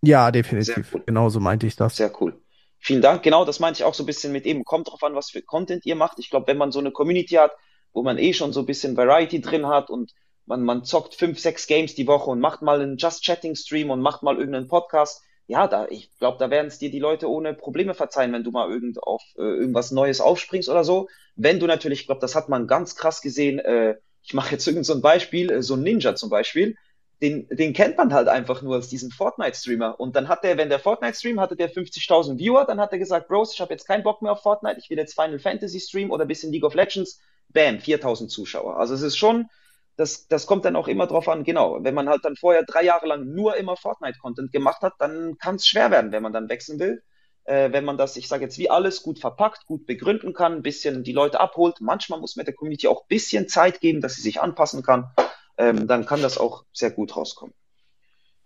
Ja, definitiv. Cool. Genau so meinte ich das. Sehr cool. Vielen Dank. Genau, das meinte ich auch so ein bisschen mit eben. Kommt drauf an, was für Content ihr macht. Ich glaube, wenn man so eine Community hat, wo man eh schon so ein bisschen Variety drin hat und man, man zockt fünf, sechs Games die Woche und macht mal einen Just Chatting Stream und macht mal irgendeinen Podcast. Ja, da, ich glaube, da werden es dir die Leute ohne Probleme verzeihen, wenn du mal irgend auf äh, irgendwas Neues aufspringst oder so. Wenn du natürlich, ich glaube, das hat man ganz krass gesehen, äh, ich mache jetzt irgend so ein Beispiel, äh, so ein Ninja zum Beispiel, den, den kennt man halt einfach nur als diesen Fortnite-Streamer. Und dann hat der, wenn der Fortnite-Stream hatte, der 50.000 Viewer, dann hat er gesagt, Bros, ich habe jetzt keinen Bock mehr auf Fortnite, ich will jetzt Final Fantasy streamen oder bisschen League of Legends. Bam, 4.000 Zuschauer. Also es ist schon, das, das kommt dann auch immer drauf an, genau. Wenn man halt dann vorher drei Jahre lang nur immer Fortnite-Content gemacht hat, dann kann es schwer werden, wenn man dann wechseln will. Äh, wenn man das, ich sage jetzt wie alles, gut verpackt, gut begründen kann, ein bisschen die Leute abholt. Manchmal muss man der Community auch ein bisschen Zeit geben, dass sie sich anpassen kann. Ähm, dann kann das auch sehr gut rauskommen.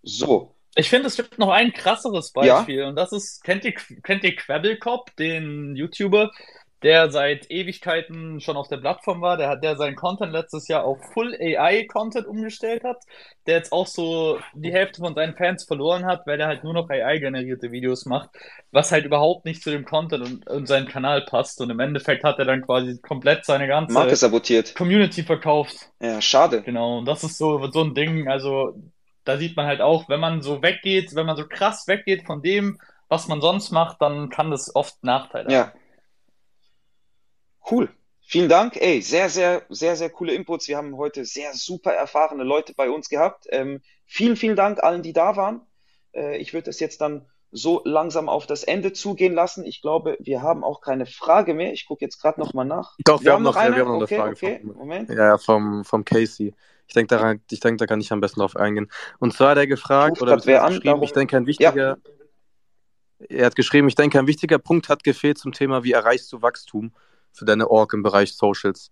So, Ich finde, es gibt noch ein krasseres Beispiel und das ist, kennt ihr, kennt ihr Quabblecop, den YouTuber, der seit Ewigkeiten schon auf der Plattform war, der hat, der seinen Content letztes Jahr auf Full AI Content umgestellt hat, der jetzt auch so die Hälfte von seinen Fans verloren hat, weil er halt nur noch AI-generierte Videos macht, was halt überhaupt nicht zu dem Content und, und seinem Kanal passt und im Endeffekt hat er dann quasi komplett seine ganze Marke sabotiert. Community verkauft. Ja, schade. Genau, und das ist so, so ein Ding, also da sieht man halt auch, wenn man so weggeht, wenn man so krass weggeht von dem, was man sonst macht, dann kann das oft Nachteile haben. Ja. Cool. Vielen Dank. Ey, sehr, sehr, sehr, sehr coole Inputs. Wir haben heute sehr super erfahrene Leute bei uns gehabt. Ähm, vielen, vielen Dank allen, die da waren. Äh, ich würde es jetzt dann so langsam auf das Ende zugehen lassen. Ich glaube, wir haben auch keine Frage mehr. Ich gucke jetzt gerade nochmal nach. Doch, wir, wir haben noch, eine? Wir haben noch okay, eine Frage. Okay, vom, Moment. Ja, vom, vom Casey. Ich denke, daran, ich denke, da kann ich am besten drauf eingehen. Und zwar hat er gefragt, oder wer an, geschrieben, ich denke, ein wichtiger, ja. er hat geschrieben, ich denke, ein wichtiger Punkt hat gefehlt zum Thema, wie erreichst du Wachstum für deine Org im Bereich Socials.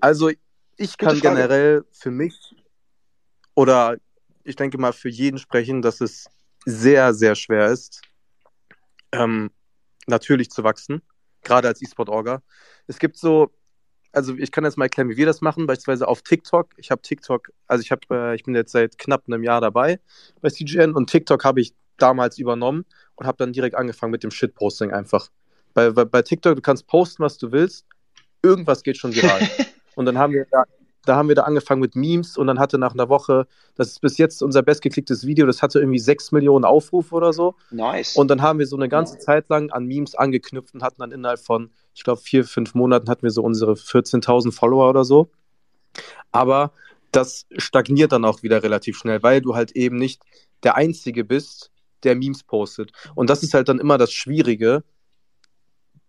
Also, ich kann generell für mich oder ich denke mal für jeden sprechen, dass es sehr, sehr schwer ist, ähm, natürlich zu wachsen, gerade als E-Sport-Orga. Es gibt so, also ich kann jetzt mal erklären, wie wir das machen, beispielsweise auf TikTok. Ich habe TikTok, also ich habe, äh, ich bin jetzt seit knapp einem Jahr dabei bei CGN und TikTok habe ich damals übernommen und habe dann direkt angefangen mit dem Shitposting einfach. Bei, bei, TikTok, du kannst posten, was du willst, irgendwas geht schon viral. und dann haben wir da da haben wir da angefangen mit Memes und dann hatte nach einer Woche, das ist bis jetzt unser bestgeklicktes Video, das hatte irgendwie 6 Millionen Aufrufe oder so. Nice. Und dann haben wir so eine ganze Zeit lang an Memes angeknüpft und hatten dann innerhalb von, ich glaube, vier, fünf Monaten hatten wir so unsere 14.000 Follower oder so. Aber das stagniert dann auch wieder relativ schnell, weil du halt eben nicht der Einzige bist, der Memes postet. Und das ist halt dann immer das Schwierige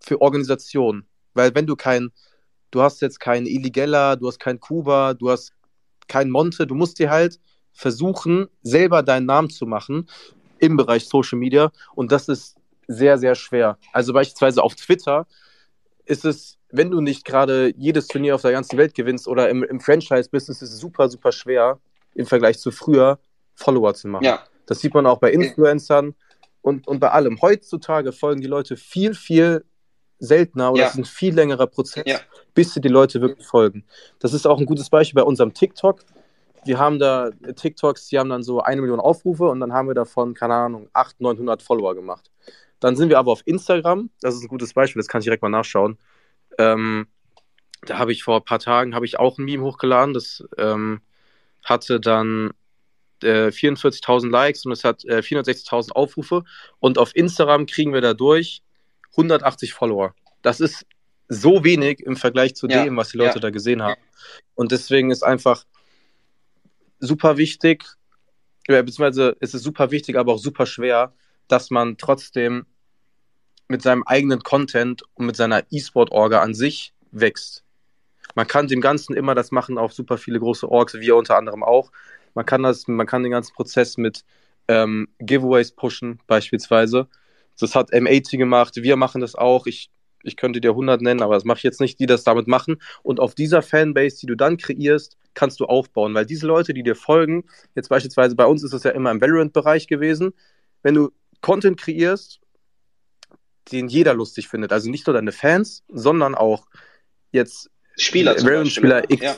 für Organisationen. Weil wenn du kein, du hast jetzt keinen Illigella, du hast keinen Kuba, du hast keinen Monte, du musst dir halt versuchen, selber deinen Namen zu machen im Bereich Social Media und das ist sehr, sehr schwer. Also beispielsweise auf Twitter ist es, wenn du nicht gerade jedes Turnier auf der ganzen Welt gewinnst oder im, im Franchise-Business ist es super, super schwer im Vergleich zu früher Follower zu machen. Ja. Das sieht man auch bei Influencern und, und bei allem. Heutzutage folgen die Leute viel, viel seltener oder Ja. es ist ein viel längerer Prozess, Ja. bis sie die Leute wirklich folgen. Das ist auch ein gutes Beispiel bei unserem TikTok. Wir haben da TikToks, die haben dann so eine Million Aufrufe und dann haben wir davon, keine Ahnung, 800, 900 Follower gemacht. Dann sind wir aber auf Instagram, das ist ein gutes Beispiel, das kann ich direkt mal nachschauen. Ähm, da habe ich vor ein paar Tagen habe ich auch ein Meme hochgeladen, das ähm, hatte dann äh, 44.000 Likes und es hat äh, 460.000 Aufrufe und auf Instagram kriegen wir dadurch 180 Follower. Das ist so wenig im Vergleich zu Ja, dem, was die Leute ja. da gesehen haben. Und deswegen ist einfach super wichtig, beziehungsweise ist es super wichtig, aber auch super schwer, dass man trotzdem mit seinem eigenen Content und mit seiner E-Sport-Orga an sich wächst. Man kann dem Ganzen immer das machen, auch super viele große Orgs, wir unter anderem auch. Man kann das, man kann den ganzen Prozess mit ähm, Giveaways pushen, beispielsweise. Das hat M80 gemacht, wir machen das auch. Ich, ich könnte dir 100 nennen, aber das mache ich jetzt nicht, die das damit machen. Und auf dieser Fanbase, die du dann kreierst, kannst du aufbauen, weil diese Leute, die dir folgen, jetzt beispielsweise bei uns ist es ja immer im Valorant-Bereich gewesen, wenn du Content kreierst, den jeder lustig findet, also nicht nur deine Fans, sondern auch jetzt Spieler Valorant-Spieler. X, Ja.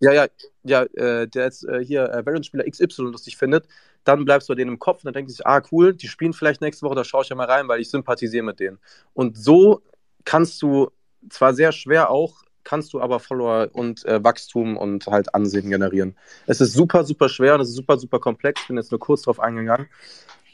ja, ja, ja, äh, der jetzt äh, hier äh, Valorant-Spieler XY lustig findet, dann bleibst du bei denen im Kopf und dann denkt sich, ah, cool, die spielen vielleicht nächste Woche, da schaue ich ja mal rein, weil ich sympathisiere mit denen. Und so kannst du zwar sehr schwer auch, kannst du aber Follower und äh, Wachstum und halt Ansehen generieren. Es ist super, super schwer und es ist super, super komplex. Ich bin jetzt nur kurz drauf eingegangen.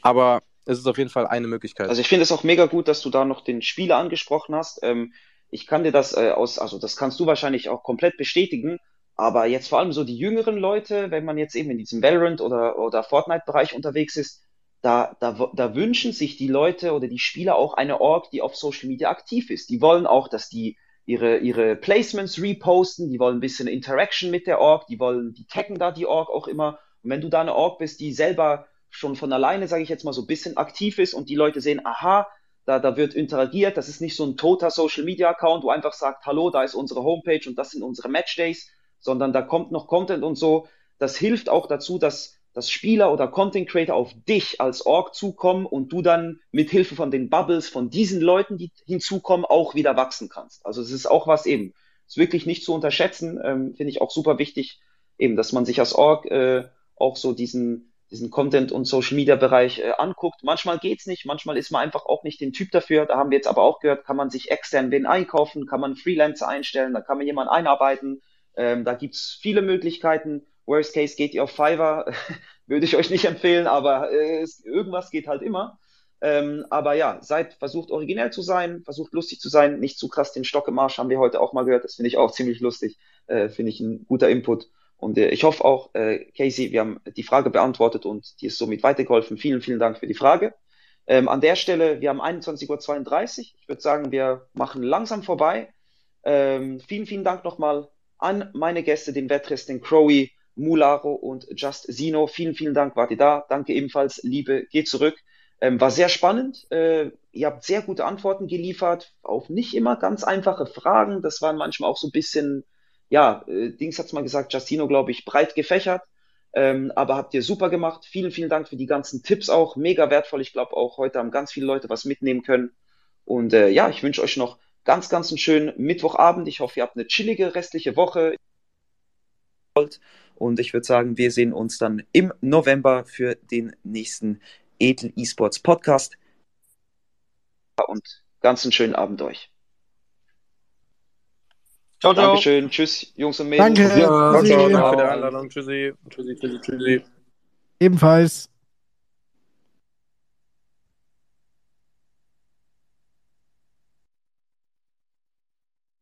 Aber es ist auf jeden Fall eine Möglichkeit. Also ich finde es auch mega gut, dass du da noch den Spieler angesprochen hast. Ähm, ich kann dir das äh, aus, also das kannst du wahrscheinlich auch komplett bestätigen. Aber jetzt vor allem so die jüngeren Leute, wenn man jetzt eben in diesem Valorant oder, oder Fortnite-Bereich unterwegs ist, da, da, da wünschen sich die Leute oder die Spieler auch eine Org, die auf Social Media aktiv ist. Die wollen auch, dass die ihre, ihre Placements reposten, die wollen ein bisschen Interaction mit der Org, die wollen, die taggen da die Org auch immer. Und wenn du da eine Org bist, die selber schon von alleine, sage ich jetzt mal, so ein bisschen aktiv ist und die Leute sehen, aha, da, da wird interagiert, das ist nicht so ein toter Social Media Account, wo einfach sagt, hallo, da ist unsere Homepage und das sind unsere Matchdays, sondern da kommt noch Content und so. Das hilft auch dazu, dass, dass Spieler oder Content Creator auf dich als Org zukommen und du dann mit Hilfe von den Bubbles von diesen Leuten, die hinzukommen, auch wieder wachsen kannst. Also es ist auch was eben, ist wirklich nicht zu unterschätzen, ähm, finde ich auch super wichtig, eben, dass man sich als Org äh, auch so diesen diesen Content- und Social-Media-Bereich äh, anguckt. Manchmal geht's nicht, manchmal ist man einfach auch nicht den Typ dafür. Da haben wir jetzt aber auch gehört, kann man sich extern wen einkaufen, kann man Freelancer einstellen, da kann man jemanden einarbeiten. Ähm, da gibt's viele Möglichkeiten. Worst Case geht ihr auf Fiverr, würde ich euch nicht empfehlen, aber äh, es, irgendwas geht halt immer. Ähm, aber ja, seid, versucht originell zu sein, versucht lustig zu sein, nicht zu krass den Stock im Arsch, haben wir heute auch mal gehört. Das finde ich auch ziemlich lustig. Äh, finde ich ein guter Input. Und äh, ich hoffe auch, äh, Casey, wir haben die Frage beantwortet und die ist somit weitergeholfen. Vielen, vielen Dank für die Frage. Ähm, an der Stelle, wir haben 21.32 Uhr. Ich würde sagen, wir machen langsam vorbei. Ähm, vielen, vielen Dank nochmal an meine Gäste, den Wettrest, Crowy, Mularo und Just Zino. Vielen, vielen Dank, wart ihr da. Danke ebenfalls, Liebe, geht zurück. Ähm, war sehr spannend. Äh, ihr habt sehr gute Antworten geliefert auf nicht immer ganz einfache Fragen. Das waren manchmal auch so ein bisschen, ja, äh, Dings hat's mal gesagt, Justino, glaube ich, breit gefächert. Ähm, aber habt ihr super gemacht. Vielen, vielen Dank für die ganzen Tipps auch. Mega wertvoll. Ich glaube, auch heute haben ganz viele Leute was mitnehmen können. Und äh, ja, ich wünsche euch noch ganz, ganz einen schönen Mittwochabend. Ich hoffe, ihr habt eine chillige restliche Woche. Und ich würde sagen, wir sehen uns dann im November für den nächsten Edel Esports Podcast. Und ganz einen schönen Abend euch. Ciao, ciao. Dankeschön. Tschüss, Jungs und Mädels. Danke. Ja, ciao, Ciao. danke für die Einladung. Tschüssi. Tschüssi, tschüssi, tschüssi. Ebenfalls.